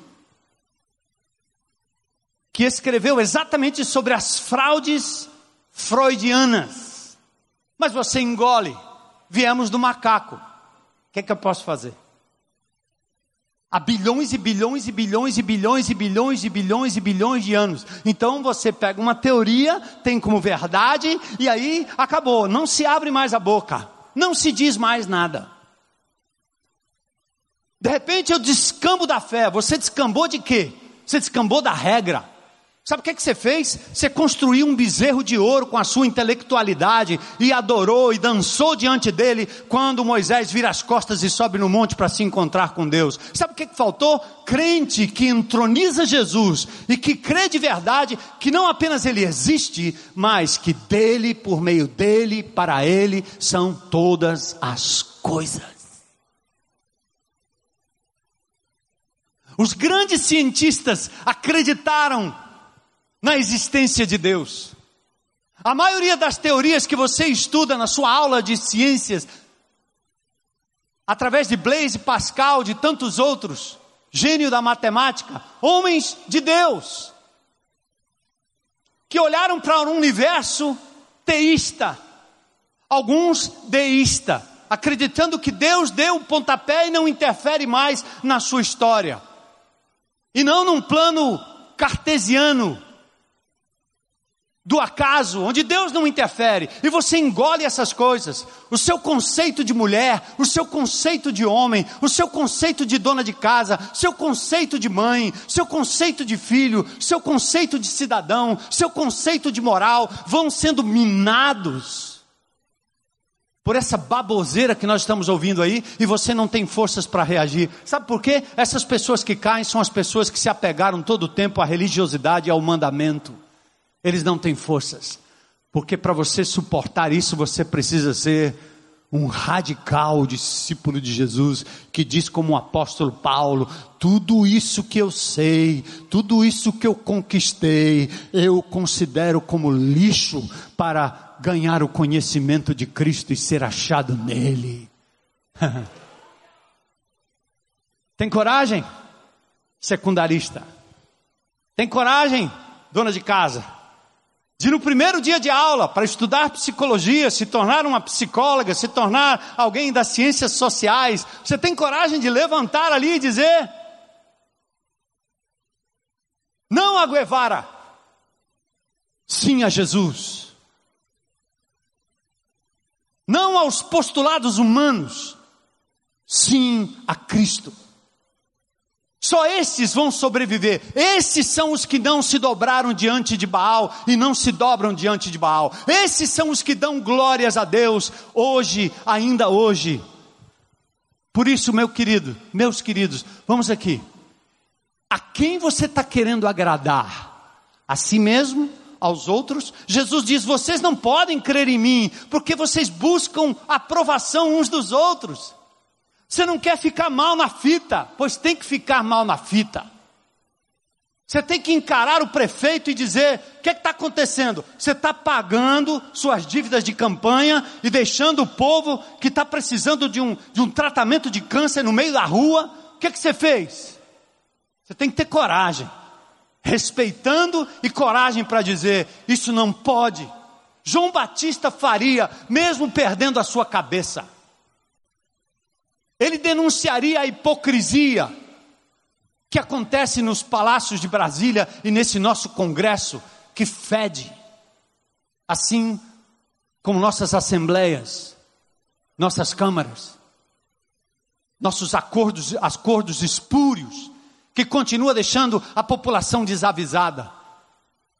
que escreveu exatamente sobre as fraudes freudianas. Mas você engole, viemos do macaco. O que, é que eu posso fazer? Há bilhões e bilhões e bilhões e bilhões e bilhões e bilhões e bilhões de anos. Então você pega uma teoria, tem como verdade, e aí acabou. Não se abre mais a boca. Não se diz mais nada. De repente eu descambo da fé. Você descambou de quê? Você descambou da regra. Sabe o que, é que você fez? Você construiu um bezerro de ouro com a sua intelectualidade e adorou e dançou diante dele quando Moisés vira as costas e sobe no monte para se encontrar com Deus. Sabe o que, é que faltou? Crente que entroniza Jesus e que crê de verdade que não apenas ele existe, mas que dele, por meio dele, para ele, são todas as coisas. Os grandes cientistas acreditaram na existência de Deus. A maioria das teorias que você estuda na sua aula de ciências, através de Blaise Pascal, de tantos outros, gênio da matemática, homens de Deus, que olharam para um universo teísta, alguns deísta, acreditando que Deus deu o pontapé e não interfere mais na sua história, e não num plano cartesiano, do acaso, onde Deus não interfere, e você engole essas coisas, o seu conceito de mulher, o seu conceito de homem, o seu conceito de dona de casa, seu conceito de mãe, seu conceito de filho, seu conceito de cidadão, seu conceito de moral, vão sendo minados por essa baboseira que nós estamos ouvindo aí, e você não tem forças para reagir. Sabe por quê? Essas pessoas que caem são as pessoas que se apegaram todo o tempo à religiosidade e ao mandamento eles não têm forças. Porque para você suportar isso, você precisa ser um radical discípulo de Jesus, que diz como o apóstolo Paulo: tudo isso que eu sei, tudo isso que eu conquistei, eu considero como lixo para ganhar o conhecimento de Cristo e ser achado nele. Tem coragem? Secundarista. Tem coragem, dona de casa? De no primeiro dia de aula, para estudar psicologia, se tornar uma psicóloga, se tornar alguém das ciências sociais, você tem coragem de levantar ali e dizer: Não a Guevara, sim a Jesus. Não aos postulados humanos, sim a Cristo. Só esses vão sobreviver. Esses são os que não se dobraram diante de Baal e não se dobram diante de Baal. Esses são os que dão glórias a Deus hoje, ainda hoje. Por isso, meu querido, meus queridos, vamos aqui. A quem você está querendo agradar? A si mesmo? Aos outros? Jesus diz: vocês não podem crer em mim, porque vocês buscam aprovação uns dos outros. Você não quer ficar mal na fita, pois tem que ficar mal na fita. Você tem que encarar o prefeito e dizer: o que está acontecendo? Você está pagando suas dívidas de campanha e deixando o povo que está precisando de um, de um tratamento de câncer no meio da rua. O que, que você fez? Você tem que ter coragem, respeitando e coragem para dizer: isso não pode. João Batista faria, mesmo perdendo a sua cabeça. Ele denunciaria a hipocrisia que acontece nos palácios de Brasília e nesse nosso Congresso, que fede, assim como nossas assembleias, nossas câmaras, nossos acordos, acordos espúrios, que continua deixando a população desavisada.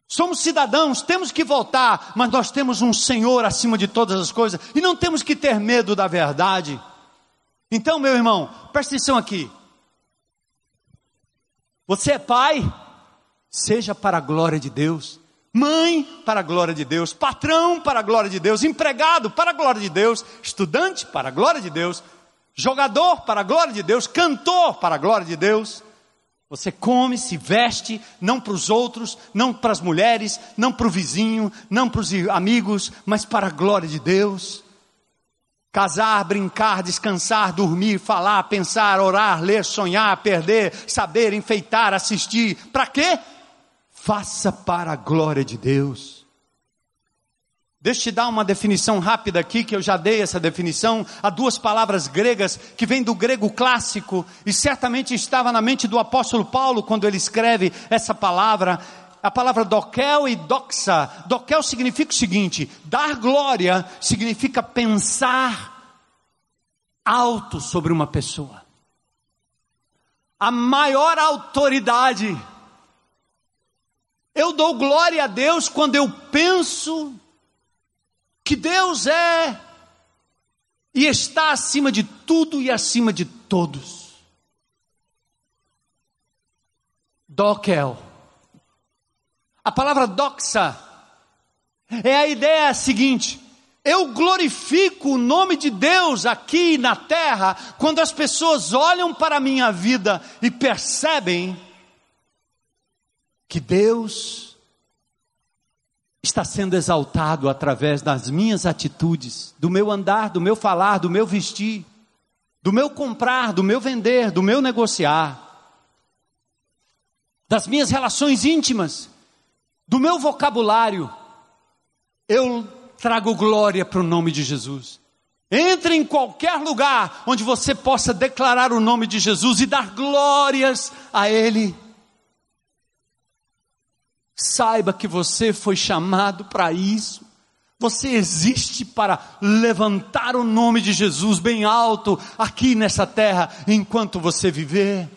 Somos cidadãos, temos que voltar, mas nós temos um Senhor acima de todas as coisas e não temos que ter medo da verdade. Então, meu irmão, presta atenção aqui. Você é pai, seja para a glória de Deus. Mãe, para a glória de Deus. Patrão, para a glória de Deus. Empregado, para a glória de Deus. Estudante, para a glória de Deus. Jogador, para a glória de Deus. Cantor, para a glória de Deus. Você come, se veste, não para os outros, não para as mulheres, não para o vizinho, não para os amigos, mas para a glória de Deus. Casar, brincar, descansar, dormir, falar, pensar, orar, ler, sonhar, perder, saber, enfeitar, assistir. Para quê? Faça para a glória de Deus. Deixa eu te dar uma definição rápida aqui, que eu já dei essa definição. Há duas palavras gregas que vêm do grego clássico e certamente estava na mente do apóstolo Paulo quando ele escreve essa palavra a palavra doquel e doxa. Doquel significa o seguinte: dar glória significa pensar alto sobre uma pessoa. A maior autoridade. Eu dou glória a Deus quando eu penso que Deus é e está acima de tudo e acima de todos. Doquel a palavra doxa é a ideia seguinte: eu glorifico o nome de Deus aqui na terra quando as pessoas olham para a minha vida e percebem que Deus está sendo exaltado através das minhas atitudes, do meu andar, do meu falar, do meu vestir, do meu comprar, do meu vender, do meu negociar, das minhas relações íntimas do meu vocabulário, eu trago glória para o nome de Jesus. Entre em qualquer lugar onde você possa declarar o nome de Jesus e dar glórias a Ele. Saiba que você foi chamado para isso. Você existe para levantar o nome de Jesus bem alto aqui nessa terra enquanto você viver.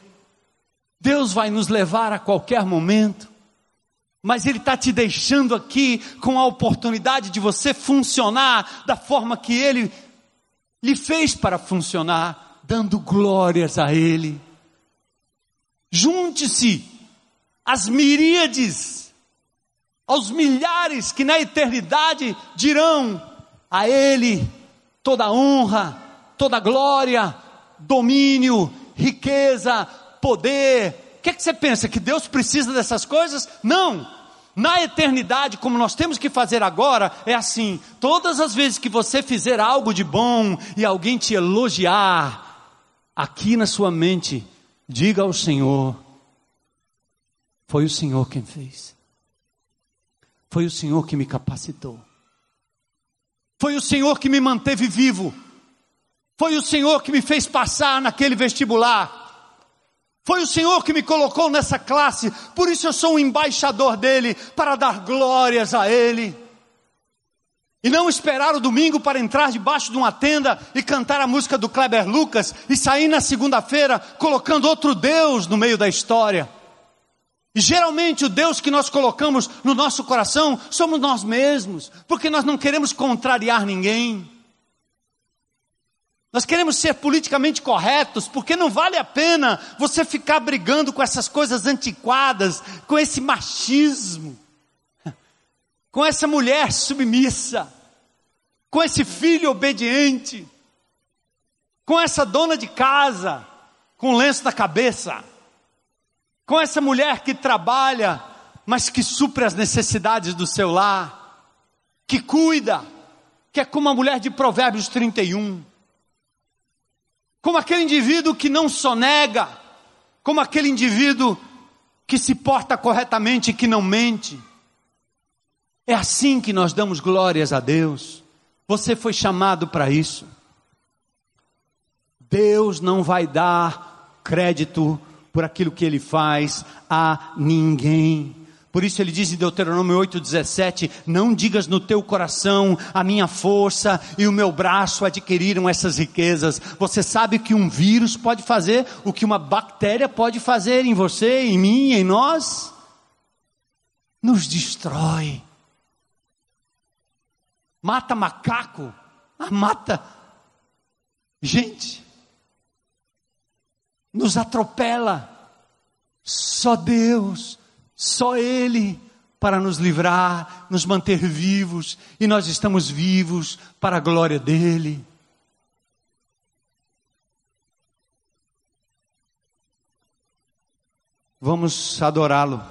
Deus vai nos levar a qualquer momento mas Ele está te deixando aqui com a oportunidade de você funcionar da forma que Ele lhe fez para funcionar, dando glórias a Ele. Junte-se às miríades, aos milhares que na eternidade dirão a Ele toda honra, toda glória, domínio, riqueza, poder. Que, que você pensa? Que Deus precisa dessas coisas? Não! Na eternidade, como nós temos que fazer agora, é assim: todas as vezes que você fizer algo de bom e alguém te elogiar, aqui na sua mente, diga ao Senhor: foi o Senhor quem fez, foi o Senhor que me capacitou, foi o Senhor que me manteve vivo, foi o Senhor que me fez passar naquele vestibular. Foi o Senhor que me colocou nessa classe, por isso eu sou um embaixador dele, para dar glórias a ele. E não esperar o domingo para entrar debaixo de uma tenda e cantar a música do Kleber Lucas e sair na segunda-feira colocando outro Deus no meio da história. E geralmente o Deus que nós colocamos no nosso coração somos nós mesmos, porque nós não queremos contrariar ninguém. Nós queremos ser politicamente corretos, porque não vale a pena você ficar brigando com essas coisas antiquadas, com esse machismo, com essa mulher submissa, com esse filho obediente, com essa dona de casa com lenço na cabeça, com essa mulher que trabalha, mas que supre as necessidades do seu lar, que cuida, que é como a mulher de Provérbios 31 como aquele indivíduo que não sonega, como aquele indivíduo que se porta corretamente e que não mente. É assim que nós damos glórias a Deus. Você foi chamado para isso. Deus não vai dar crédito por aquilo que ele faz a ninguém. Por isso ele diz em Deuteronômio 8,17: Não digas no teu coração, a minha força e o meu braço adquiriram essas riquezas. Você sabe que um vírus pode fazer o que uma bactéria pode fazer em você, em mim, em nós? Nos destrói. Mata macaco, ah, mata gente, nos atropela. Só Deus só Ele para nos livrar, nos manter vivos, e nós estamos vivos para a glória dEle. Vamos adorá-lo.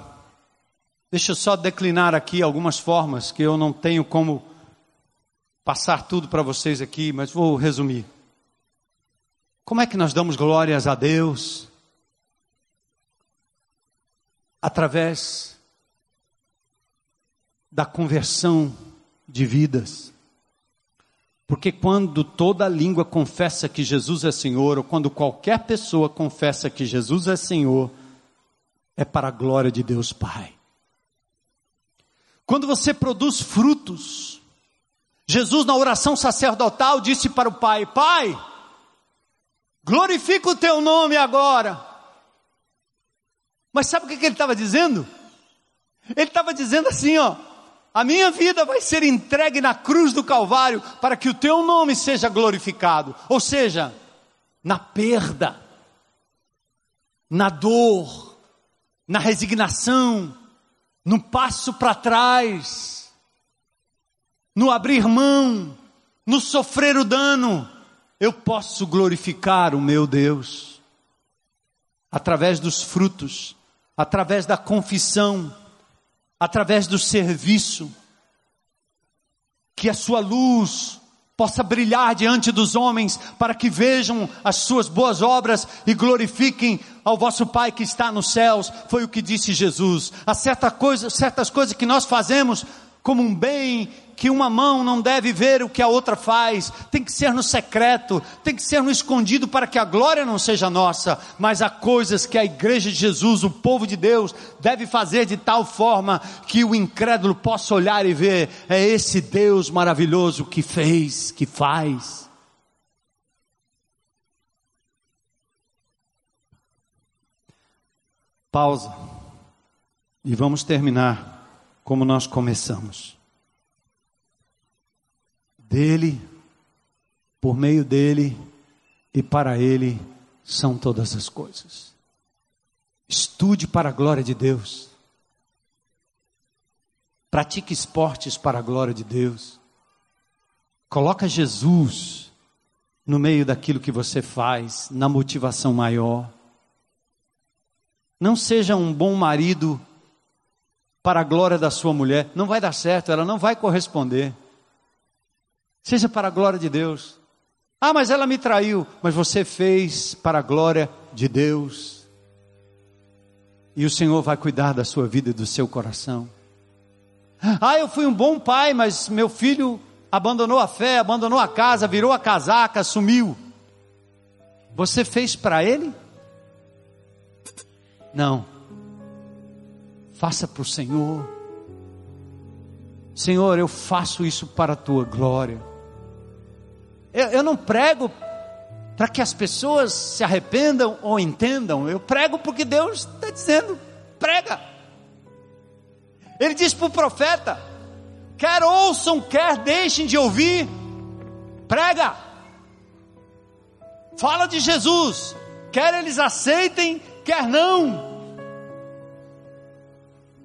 Deixa eu só declinar aqui algumas formas que eu não tenho como passar tudo para vocês aqui, mas vou resumir. Como é que nós damos glórias a Deus? Através da conversão de vidas. Porque quando toda língua confessa que Jesus é Senhor, ou quando qualquer pessoa confessa que Jesus é Senhor, é para a glória de Deus Pai. Quando você produz frutos, Jesus na oração sacerdotal disse para o Pai: Pai, glorifica o teu nome agora mas sabe o que, ele estava dizendo? Ele estava dizendo assim: ó, a minha vida vai ser entregue na cruz do Calvário para que o teu nome seja glorificado. Ou seja, na perda, na dor, na resignação, no passo para trás, no abrir mão, no sofrer o dano, eu posso glorificar o meu Deus através dos frutos através da confissão, através do serviço, que a sua luz possa brilhar diante dos homens, para que vejam as suas boas obras e glorifiquem ao vosso Pai que está nos céus. Foi o que disse Jesus. Há certa coisa, certas coisas que nós fazemos como um bem que uma mão não deve ver o que a outra faz, tem que ser no secreto, tem que ser no escondido para que a glória não seja nossa, mas há coisas que a igreja de Jesus, o povo de Deus, deve fazer de tal forma que o incrédulo possa olhar e ver, é esse Deus maravilhoso que fez, que faz. Pausa. E vamos terminar como nós começamos. Dele, por meio dele e para ele são todas as coisas. Estude para a glória de Deus. Pratique esportes para a glória de Deus. Coloca Jesus no meio daquilo que você faz, na motivação maior. Não seja um bom marido para a glória da sua mulher. Não vai dar certo, ela não vai corresponder. Seja para a glória de Deus. Ah, mas ela me traiu. Mas você fez para a glória de Deus. E o Senhor vai cuidar da sua vida e do seu coração. Ah, eu fui um bom pai, mas meu filho abandonou a fé, abandonou a casa, virou a casaca, sumiu. Você fez para ele? Não. Faça para o Senhor. Senhor, eu faço isso para a tua glória. Eu, eu não prego para que as pessoas se arrependam ou entendam. Eu prego porque Deus está dizendo: prega. Ele diz para o profeta: quer ouçam, quer deixem de ouvir, prega. Fala de Jesus, quer eles aceitem, quer não.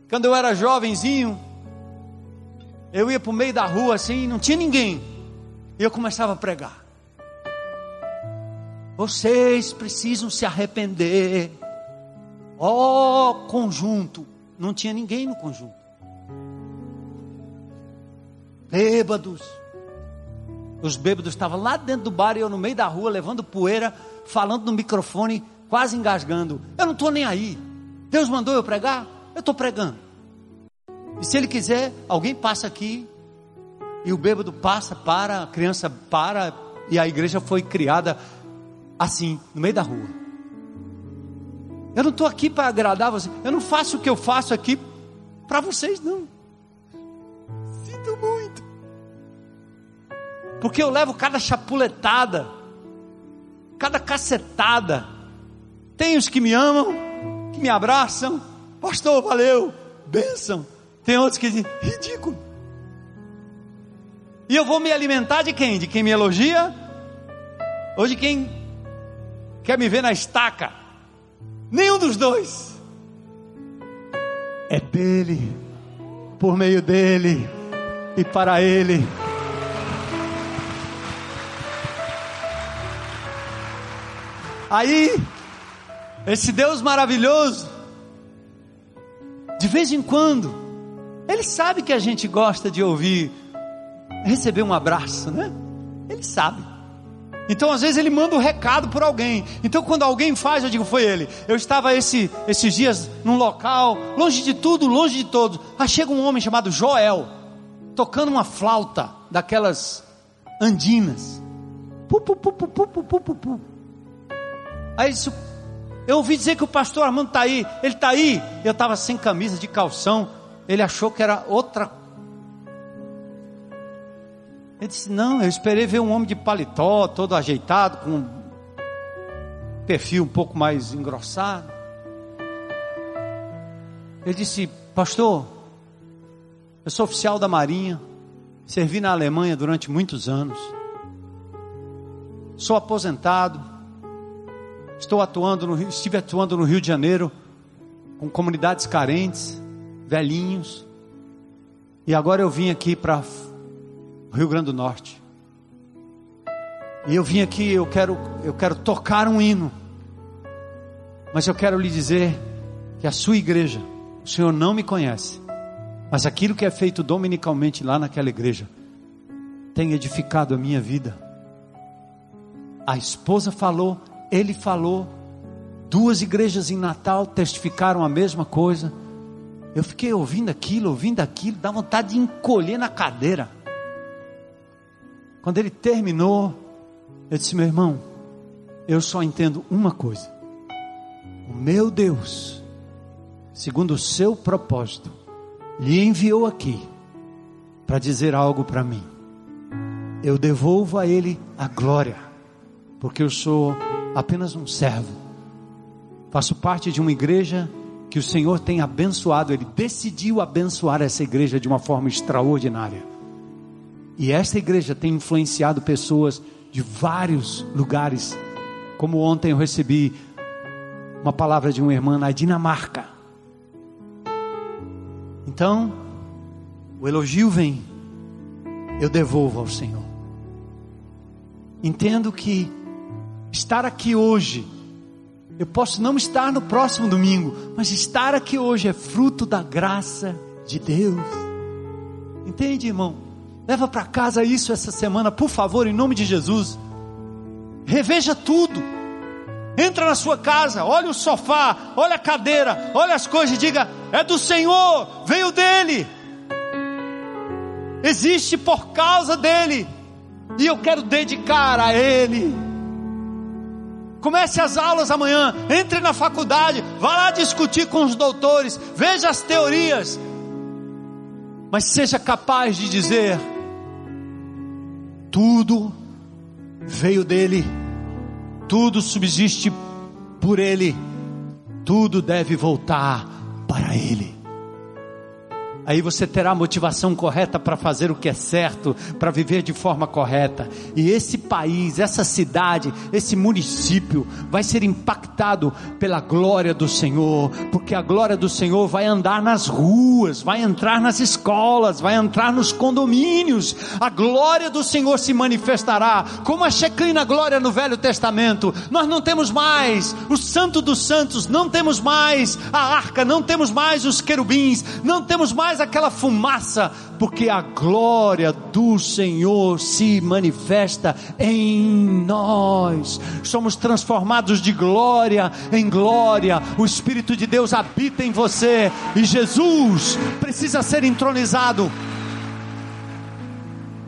Quando eu era jovenzinho, eu ia para o meio da rua assim, não tinha ninguém. E eu começava a pregar. Vocês precisam se arrepender. Ó oh, conjunto. Não tinha ninguém no conjunto. Bêbados. Os bêbados estavam lá dentro do bar e eu no meio da rua, levando poeira, falando no microfone, quase engasgando. Eu não estou nem aí. Deus mandou eu pregar? Eu estou pregando. E se ele quiser, alguém passa aqui, e o bêbado passa, para, a criança para, e a igreja foi criada assim, no meio da rua. Eu não estou aqui para agradar você, eu não faço o que eu faço aqui para vocês, não. Sinto muito. Porque eu levo cada chapuletada, cada cacetada. Tem os que me amam, que me abraçam, pastor, valeu, bênção. Tem outros que dizem, ridículo. E eu vou me alimentar de quem? De quem me elogia? Ou de quem quer me ver na estaca? Nenhum dos dois. É dele, por meio dele e para ele. Aí, esse Deus maravilhoso, de vez em quando, Ele sabe que a gente gosta de ouvir, receber um abraço, né? Ele sabe. Então, às vezes, ele manda um recado por alguém. Então, quando alguém faz, eu digo, foi ele. Eu estava esse, esses dias num local, longe de tudo, longe de todos. Aí chega um homem chamado Joel, tocando uma flauta daquelas andinas. Pu, pu, pu, pu, pu, pu, pu, pu. Aí disse, eu ouvi dizer que o pastor Armando está aí. Ele está aí. Eu estava sem camisa, de calção. Ele achou que era outra. Ele disse: Não, eu esperei ver um homem de paletó, todo ajeitado, com um perfil um pouco mais engrossado. Ele disse: Pastor, eu sou oficial da Marinha, servi na Alemanha durante muitos anos, sou aposentado Estou atuando no estive atuando no Rio de Janeiro com comunidades carentes, velhinhos. E agora eu vim aqui para Rio Grande do Norte. E eu vim aqui, eu quero, eu quero tocar um hino. Mas eu quero lhe dizer que a sua igreja, o Senhor não me conhece. Mas aquilo que é feito dominicalmente lá naquela igreja tem edificado a minha vida. A esposa falou, ele falou, duas igrejas em Natal testificaram a mesma coisa. Eu fiquei ouvindo aquilo, ouvindo aquilo, dá vontade de encolher na cadeira. Quando ele terminou, eu disse: meu irmão, eu só entendo uma coisa. O meu Deus, segundo o seu propósito, lhe enviou aqui para dizer algo para mim. Eu devolvo a ele a glória, porque eu sou apenas um servo. Faço parte de uma igreja que o Senhor tem abençoado, Ele decidiu abençoar essa igreja de uma forma extraordinária. E essa igreja tem influenciado pessoas de vários lugares. Como ontem eu recebi uma palavra de uma irmã na Dinamarca. Então, o elogio vem, eu devolvo ao Senhor. Entendo que estar aqui hoje, eu posso não estar no próximo domingo, mas estar aqui hoje é fruto da graça de Deus. Entende, irmão? Leva para casa isso essa semana, por favor, em nome de Jesus. Reveja tudo. Entra na sua casa, olha o sofá, olha a cadeira, olha as coisas e diga: é do Senhor, veio dele. Existe por causa dele. E eu quero dedicar a ele. Comece as aulas amanhã, entre na faculdade, vá lá discutir com os doutores, veja as teorias, mas seja capaz de dizer: tudo veio dele, tudo subsiste por ele, tudo deve voltar para ele. Aí você terá a motivação correta para fazer o que é certo, para viver de forma correta. E esse país, essa cidade, esse município vai ser impactado pela glória do Senhor, porque a glória do Senhor vai andar nas ruas, vai entrar nas escolas, vai entrar nos condomínios. A glória do Senhor se manifestará, como a Shekinah glória no Velho Testamento. Nós não temos mais o Santo dos Santos, não temos mais a arca, não temos mais os querubins, não temos mais mais aquela fumaça, porque a glória do Senhor se manifesta em nós. Somos transformados de glória em glória. O Espírito de Deus habita em você e Jesus precisa ser entronizado.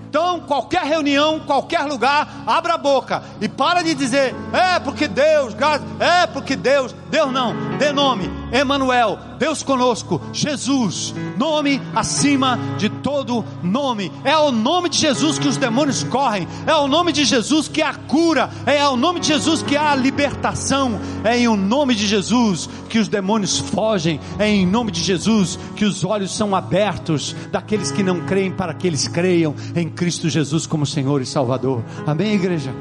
Então, qualquer reunião, qualquer lugar, abra a boca e para de dizer, é porque Deus, é porque Deus, Deus não, dê nome, Emanuel, Deus conosco, Jesus, nome acima de todo nome. É ao nome de Jesus que os demônios correm, é ao nome de Jesus que há cura, é ao nome de Jesus que há libertação, é em o nome de Jesus que os demônios fogem, é em nome de Jesus que os olhos são abertos daqueles que não creem para que eles creiam em Cristo Jesus como Senhor e Salvador. Amém, igreja?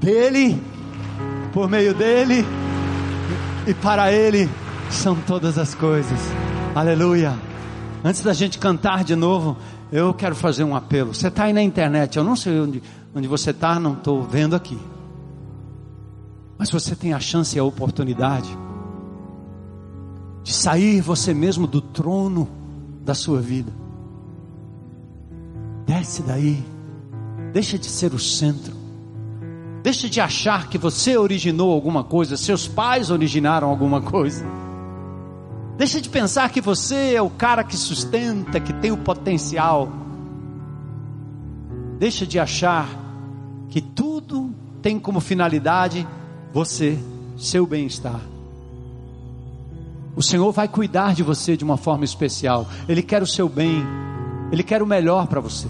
Dele, por meio dele e para ele são todas as coisas. Aleluia. Antes da gente cantar de novo, eu quero fazer um apelo. Você está aí na internet, eu não sei onde, onde você está, não estou vendo aqui. Mas você tem a chance e a oportunidade de sair você mesmo do trono da sua vida. Desce daí. Deixa de ser o centro. Deixa de achar que você originou alguma coisa, seus pais originaram alguma coisa. Deixa de pensar que você é o cara que sustenta, que tem o potencial. Deixa de achar que tudo tem como finalidade você, seu bem-estar. O Senhor vai cuidar de você de uma forma especial. Ele quer o seu bem, ele quer o melhor para você.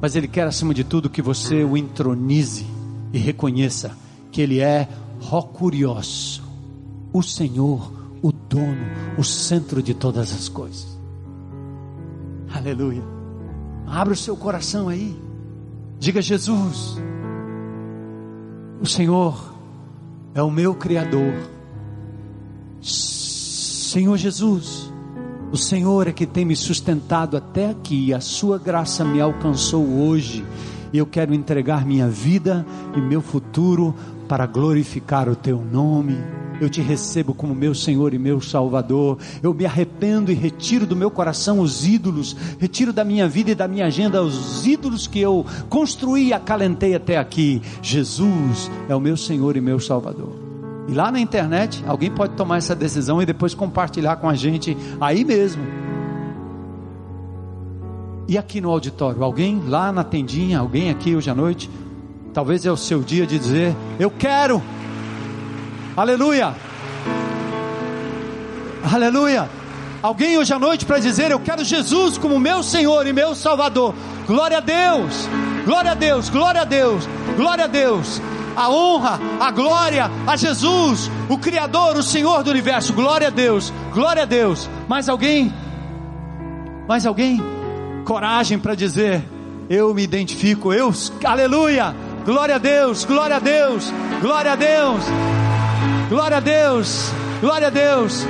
Mas ele quer acima de tudo que você o entronize e reconheça que ele é Rocurioso, o Senhor o dono, o centro de todas as coisas. Aleluia. Abra o seu coração aí. Diga Jesus, o Senhor é o meu Criador. Senhor Jesus, o Senhor é que tem me sustentado até aqui, a Sua graça me alcançou hoje, e eu quero entregar minha vida e meu futuro para glorificar o Teu nome eu te recebo como meu Senhor e meu Salvador. Eu me arrependo e retiro do meu coração os ídolos, retiro da minha vida e da minha agenda os ídolos que eu construí e acalentei até aqui. Jesus é o meu Senhor e meu Salvador. E lá na internet, alguém pode tomar essa decisão e depois compartilhar com a gente aí mesmo. E aqui no auditório, alguém lá na tendinha, alguém aqui hoje à noite, talvez é o seu dia de dizer: Eu quero Aleluia. Aleluia. Alguém hoje à noite para dizer: Eu quero Jesus como meu Senhor e meu Salvador. Glória a Deus, glória a Deus, glória a Deus, glória a Deus. A honra, a glória a Jesus, o Criador, o Senhor do universo. Glória a Deus, glória a Deus. Mais alguém? Mais alguém? Coragem para dizer: Eu me identifico, eu, aleluia. Glória a Deus, glória a Deus, glória a Deus. Glória a Deus, glória a Deus.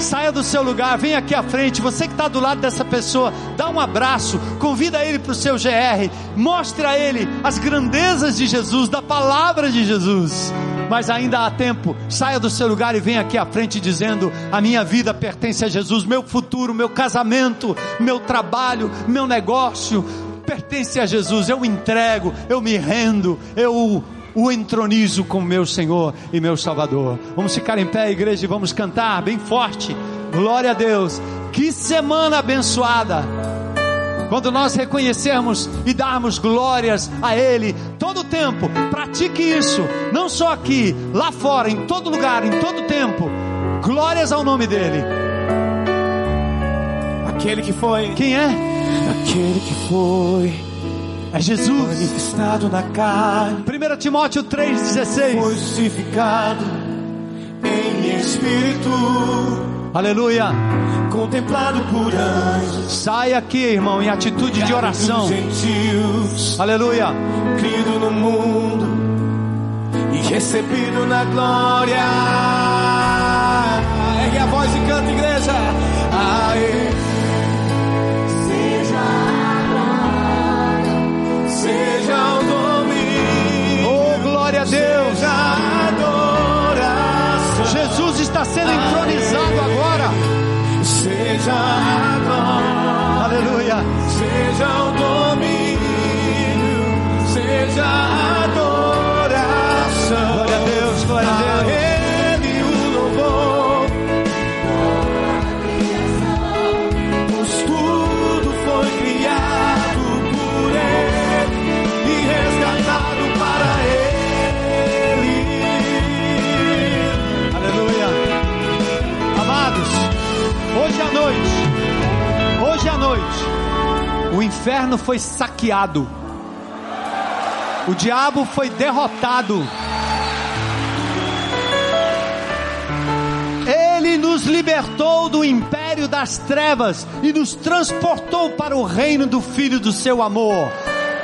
Saia do seu lugar, vem aqui à frente. Você que está do lado dessa pessoa, dá um abraço, convida ele para o seu GR, mostre a ele as grandezas de Jesus, da palavra de Jesus. Mas ainda há tempo, saia do seu lugar e venha aqui à frente dizendo: A minha vida pertence a Jesus, meu futuro, meu casamento, meu trabalho, meu negócio pertence a Jesus. Eu entrego, eu me rendo, eu o entronizo como meu Senhor e meu Salvador. Vamos ficar em pé, igreja, e vamos cantar bem forte. Glória a Deus. Que semana abençoada. Quando nós reconhecermos e darmos glórias a Ele todo o tempo, pratique isso, não só aqui, lá fora, em todo lugar, em todo tempo. Glórias ao nome dEle. Aquele que foi. Quem é? Aquele que foi é Jesus. Manifestado na carne. 1 Timóteo 3,16. Foi justificado em espírito. Aleluia. Contemplado por anjos. Sai aqui, irmão, em atitude de oração. Gentios, Aleluia. crido no mundo e recebido na glória. A Deus. Jesus está sendo entronizado agora. Seja a glória. Aleluia. Seja o domínio, seja a o inferno foi saqueado. O diabo foi derrotado. Ele nos libertou do império das trevas e nos transportou para o reino do Filho do seu amor.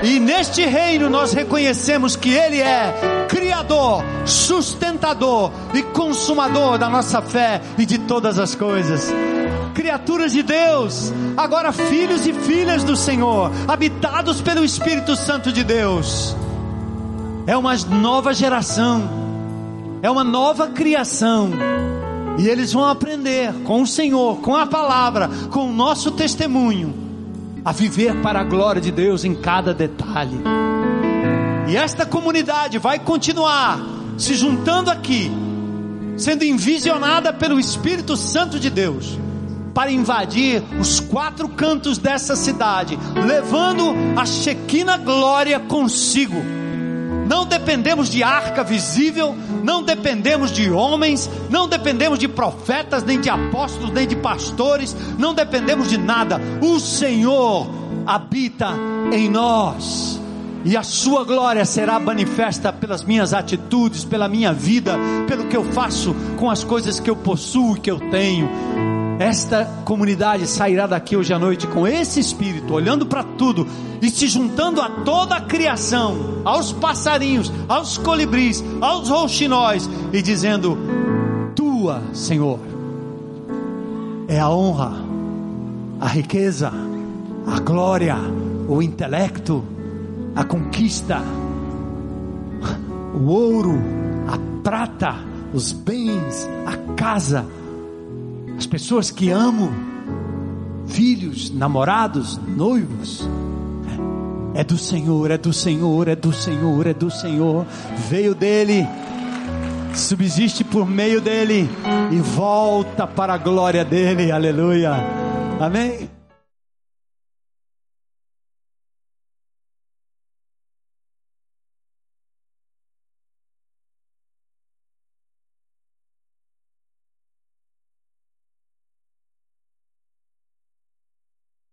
E neste reino nós reconhecemos que Ele é Criador, sustentador e consumador da nossa fé e de todas as coisas. Criaturas de Deus, agora filhos e filhas do Senhor, habitados pelo Espírito Santo de Deus. É uma nova geração, é uma nova criação. E eles vão aprender com o Senhor, com a palavra, com o nosso testemunho, a viver para a glória de Deus em cada detalhe. E esta comunidade vai continuar se juntando aqui, sendo envisionada pelo Espírito Santo de Deus, para invadir os quatro cantos dessa cidade, levando a Shekinah glória consigo. Não dependemos de arca visível, não dependemos de homens, não dependemos de profetas, nem de apóstolos, nem de pastores, não dependemos de nada. O Senhor habita em nós. E a sua glória será manifesta pelas minhas atitudes, pela minha vida, pelo que eu faço com as coisas que eu possuo, que eu tenho. Esta comunidade sairá daqui hoje à noite com esse espírito, olhando para tudo e se juntando a toda a criação, aos passarinhos, aos colibris, aos rouxinóis e dizendo: Tua, Senhor, é a honra, a riqueza, a glória, o intelecto, a conquista, o ouro, a prata, os bens, a casa as pessoas que amo, filhos, namorados, noivos, é do Senhor, é do Senhor, é do Senhor, é do Senhor, veio dele, subsiste por meio dele e volta para a glória dele, aleluia, amém.